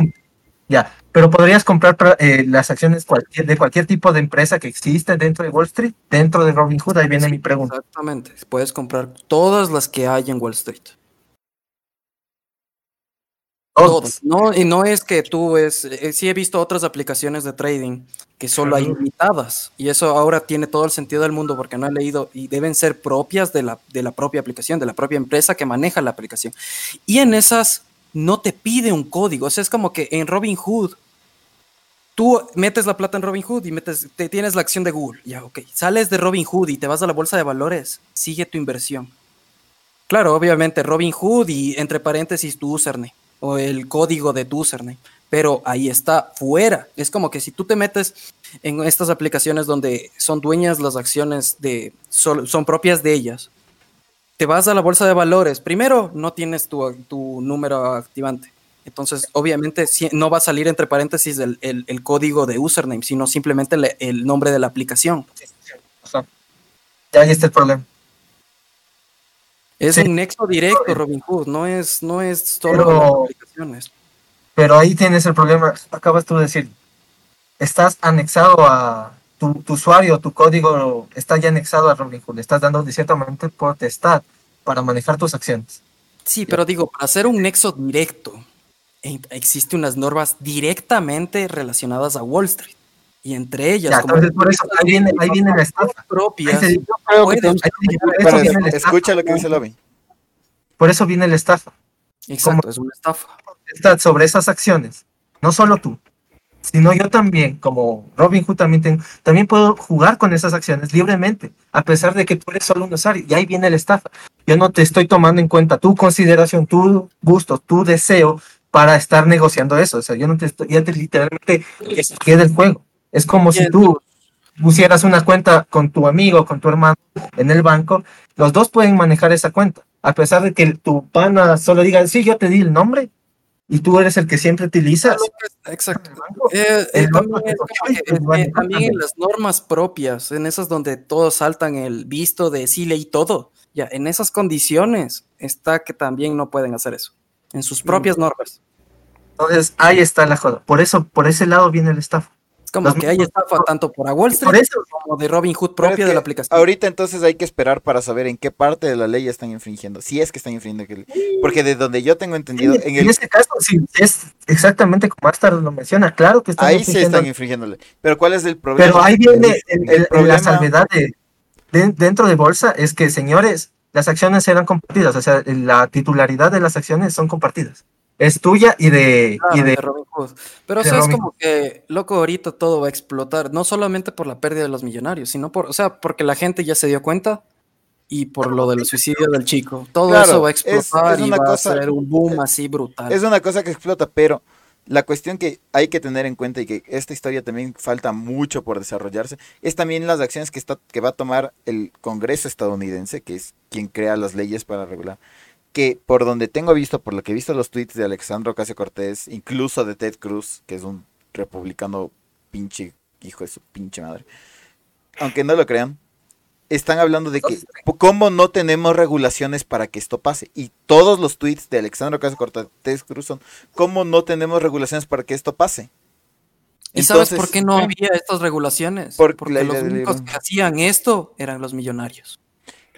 Ya, pero podrías comprar pra- eh, las acciones cualquier, de cualquier tipo de empresa que existe dentro de Wall Street, dentro de Robinhood. Ahí viene Sí, mi pregunta. Exactamente. Puedes comprar todas las que hay en Wall Street. Todas. No, y no es que tú es. eh, sí he visto otras aplicaciones de trading que solo hay limitadas. Y eso ahora tiene todo el sentido del mundo porque no he leído y deben ser propias de la, de la propia aplicación, de la propia empresa que maneja la aplicación. Y en esas no te pide un código. O sea, es como que en Robinhood tú metes la plata en Robinhood y metes, te tienes la acción de Google. Ya, ok. Sales de Robinhood y te vas a la bolsa de valores. Sigue tu inversión. Claro, obviamente Robinhood y entre paréntesis tu username o el código de tu username. Pero ahí está, fuera. Es como que si tú te metes en estas aplicaciones donde son dueñas las acciones de, sol- son propias de ellas, te vas a la bolsa de valores. Primero, no tienes tu, tu número activante. Entonces, obviamente, no va a salir entre paréntesis el, el- el código de username, sino simplemente le- el nombre de la aplicación. Ya ahí está el problema. Es Sí. un nexo directo, Robinhood, no es, no es solo Pero- aplicaciones. Pero ahí tienes el problema. Acabas tú de decir, estás anexado a tu, tu usuario, tu código está ya anexado a Robinhood. Le estás dando de cierta manera potestad para manejar tus acciones. Sí, pero digo, para hacer un nexo directo, e- existen unas normas directamente relacionadas a Wall Street. Y entre ellas, Ya, como entonces por eso ahí viene, ahí viene la estafa. propias, Ahí se- Yo creo que puedes- tenemos ahí se- por, eso Pero viene la estafa. escucha lo que dice Lobby. por eso viene la estafa. exacto, es una estafa. Potestad sobre esas acciones. No solo tú, sino yo también, como Robinhood también tengo, también puedo jugar con esas acciones libremente, a pesar de que tú eres solo un usuario. Y ahí viene la estafa. Yo no te estoy tomando en cuenta tu consideración, tu gusto, tu deseo para estar negociando eso. O sea, yo no te estoy, ya te literalmente saqué del juego. Es como si tú pusieras una cuenta con tu amigo, con tu hermano en el banco, los dos pueden manejar esa cuenta. A pesar de que tu pana solo diga, sí, yo te di el nombre y tú eres el que siempre utilizas. Exacto. Eh, eh, también, eh, también. en las normas propias, en esas donde todos saltan el visto de sí leí todo, ya, en esas condiciones está que también no pueden hacer eso, en sus propias normas. Entonces, ahí está la joda. Por eso, por ese lado viene el estafa. Como que hay estafa tanto por a Wall Por Street eso, como de Robin Hood propia de la aplicación. Ahorita entonces hay que esperar para saber en qué parte de la ley están infringiendo. Si es que están infringiendo. que- Porque de donde yo tengo entendido, en en el, este caso, si es exactamente como Astar lo menciona, claro que están ahí sí infringiendo, están infringiéndole. Pero ¿cuál es el problema? Pero ahí viene el- El el- problema- la salvedad de, de- dentro de bolsa, es que, señores, las acciones serán compartidas, o sea, la titularidad de las acciones son compartidas. Es tuya y de, Claro, y de de Robin Hood. Pero o de sea, es Robin como que, loco, ahorita todo va a explotar, no solamente por la pérdida de los millonarios, sino por, o sea, porque la gente ya se dio cuenta y por lo del suicidio del chico. Todo Claro, eso va a es- explotar es y una va cosa- a ser un boom así brutal. Es una cosa que explota, pero La cuestión que hay que tener en cuenta y que esta historia también falta mucho por desarrollarse es también las acciones que, está, que va a tomar el Congreso estadounidense, que es quien crea las leyes para regular. Que por donde tengo visto, por lo que he visto los tweets de Alexandro Ocasio Cortés, incluso de Ted Cruz, que es un republicano pinche hijo de su pinche madre, aunque no lo crean, están hablando de que cómo no tenemos regulaciones para que esto pase. Y todos los tweets de Alexandro Ocasio Cortés Cruz son cómo no tenemos regulaciones para que esto pase. ¿Y sabes por qué no había estas regulaciones? Por Porque los únicos que hacían esto eran los millonarios.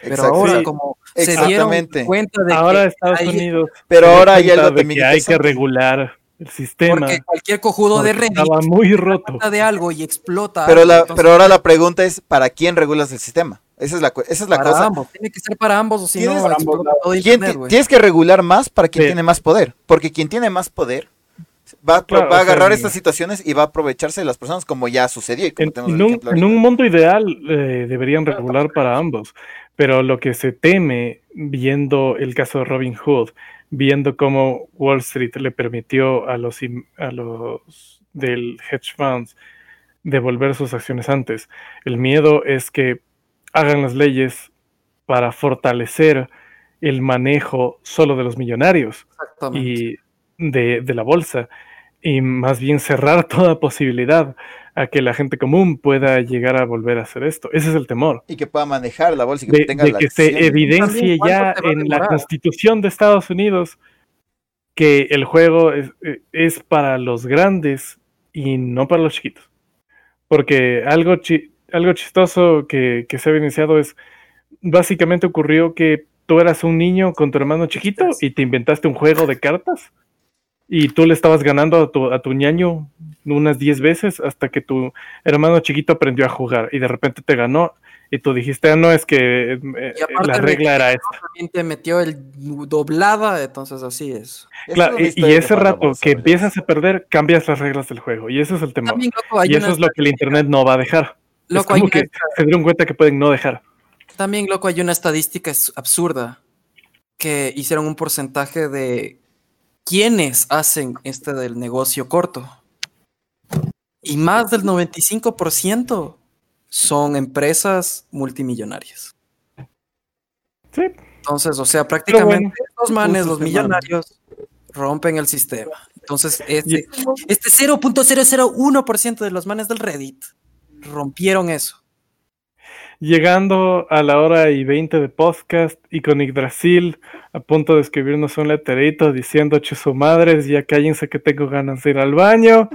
Pero ahora, Sí, como se dieron exactamente. cuenta de Ahora que Estados hay- Unidos. Pero ahora hay cuenta algo de que hay que regular el sistema. porque cualquier cojudo de Reddit estaba muy roto. de algo y explota. Pero, algo, la, entonces, pero ahora la pregunta es, ¿para quién regulas el sistema? Esa es la, esa es la para cosa. ambos, tiene que ser para ambos o si Tienes no ambos todo ¿Quién internet, ti- güey. tienes que regular más para quien Sí. tiene más poder. Porque quien tiene más poder va, a pro- Claro, va a o sea, agarrar estas situaciones y va a aprovecharse de las personas como ya sucedió. Y como En, en un, en mundo ideal eh, deberían regular para ambos, pero lo que se teme viendo el caso de Robin Hood, viendo cómo Wall Street le permitió a los, a los del hedge funds devolver sus acciones antes, el miedo es que hagan las leyes para fortalecer el manejo solo de los millonarios Exactamente. y de, de la bolsa y más bien cerrar toda posibilidad a que la gente común pueda llegar a volver a hacer esto. Ese es el temor. Y que pueda manejar la bolsa y que De, tenga de la que se evidencie También, ¿cuánto ya en la constitución de Estados Unidos que el juego es, eh, es para los grandes y no para los chiquitos. Porque algo, chi- algo chistoso que, que se ha evidenciado es, básicamente ocurrió que tú eras un niño con tu hermano chiquito y te inventaste un juego de cartas y tú le estabas ganando a tu, a tu ñaño unas 10 veces hasta que tu hermano chiquito aprendió a jugar y de repente te ganó y tú dijiste, ah, no, es que eh, aparte la regla era esta. También te metió el doblada, entonces así es. Claro, es y, ese rato que empiezas a perder, cambias las reglas del juego. Y ese es el temor. También, loco, hay Y eso es lo que el Internet no va a dejar. Loco, como una- que se dieron cuenta que pueden no dejar. También, loco, hay una estadística es- absurda que hicieron un porcentaje de quiénes hacen este del negocio corto. Y más del 95% son empresas multimillonarias. Sí, Entonces, o sea, prácticamente bueno, los manes, los millonarios, rompen el sistema. Entonces, este, este 0.001% de los manes del Reddit rompieron eso. Llegando a la hora y 20 de podcast y con Yggdrasil a punto de escribirnos un letterito diciendo su madres, ya cállense que tengo ganas de ir al baño.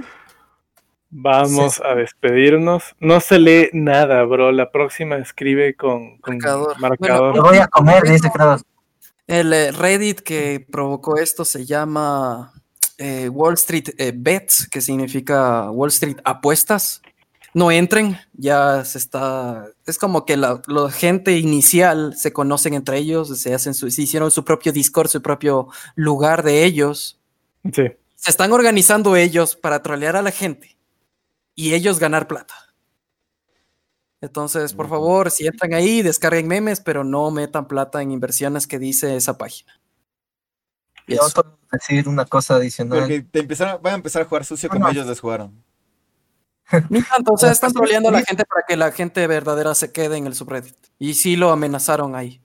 Vamos Sí, a despedirnos. No se lee nada, bro. La próxima escribe con, con Marcador. marcador. Voy a comer, dice Kratos. El eh, Reddit que provocó esto se llama eh, Wall Street eh, Bets, que significa Wall Street Apuestas. No entren, ya se está. Es como que la, la gente inicial se conocen entre ellos, se hacen su, se hicieron su propio Discord, su propio lugar de ellos. Sí. Se están organizando ellos para trolear a la gente y ellos ganar plata. Entonces, por favor, si entran ahí, descarguen memes, pero no metan plata en inversiones que dice esa página. Y Yo eso. solo decir una cosa adicional. Porque te empezaron, van a empezar a jugar sucio como No. ellos les jugaron. Ni tanto, o sea, están troleando a la gente para que la gente verdadera se quede en el subreddit. Y sí lo amenazaron ahí.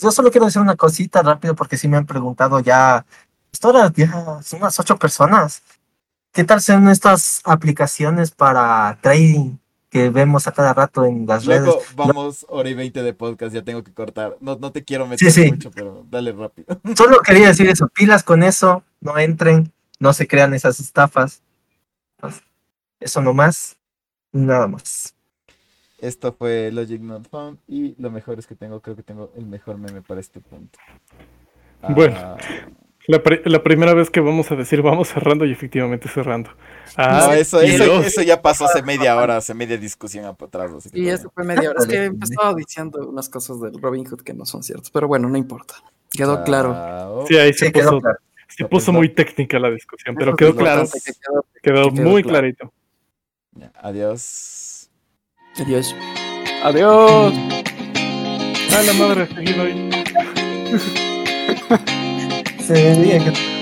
Yo solo quiero decir una cosita rápido porque sí me han preguntado ya. Esto ahora ya son unas ocho personas. ¿Qué tal son estas aplicaciones para trading que vemos a cada rato en las redes? Luego vamos hora y 20 de podcast, ya tengo que cortar. No, no te quiero meter Sí, sí. mucho, pero dale rápido. Solo quería decir eso, pilas con eso, no entren, no se crean esas estafas. Pues, Eso nomás, nada más. Esto fue Logic Not Found y lo mejor es que tengo, creo que tengo el mejor meme para este punto. Bueno. Ah, La, pri- la primera vez que vamos a decir vamos cerrando y efectivamente cerrando. Ah, no, eso, y eso, los- eso ya pasó hace media hora, hace media discusión atrás. Y todo eso fue media hora. Es que empezaba diciendo unas cosas del Robin Hood que no son ciertas. Pero bueno, no importa. Quedó claro. Sí, ahí se Sí, quedó puso, claro. se puso muy técnica la discusión, pero quedó claro, que quedó- quedó que quedó muy claro. clarito. Adiós. Adiós. Adiós. Ah, la madre, seguido ahí. Se veía que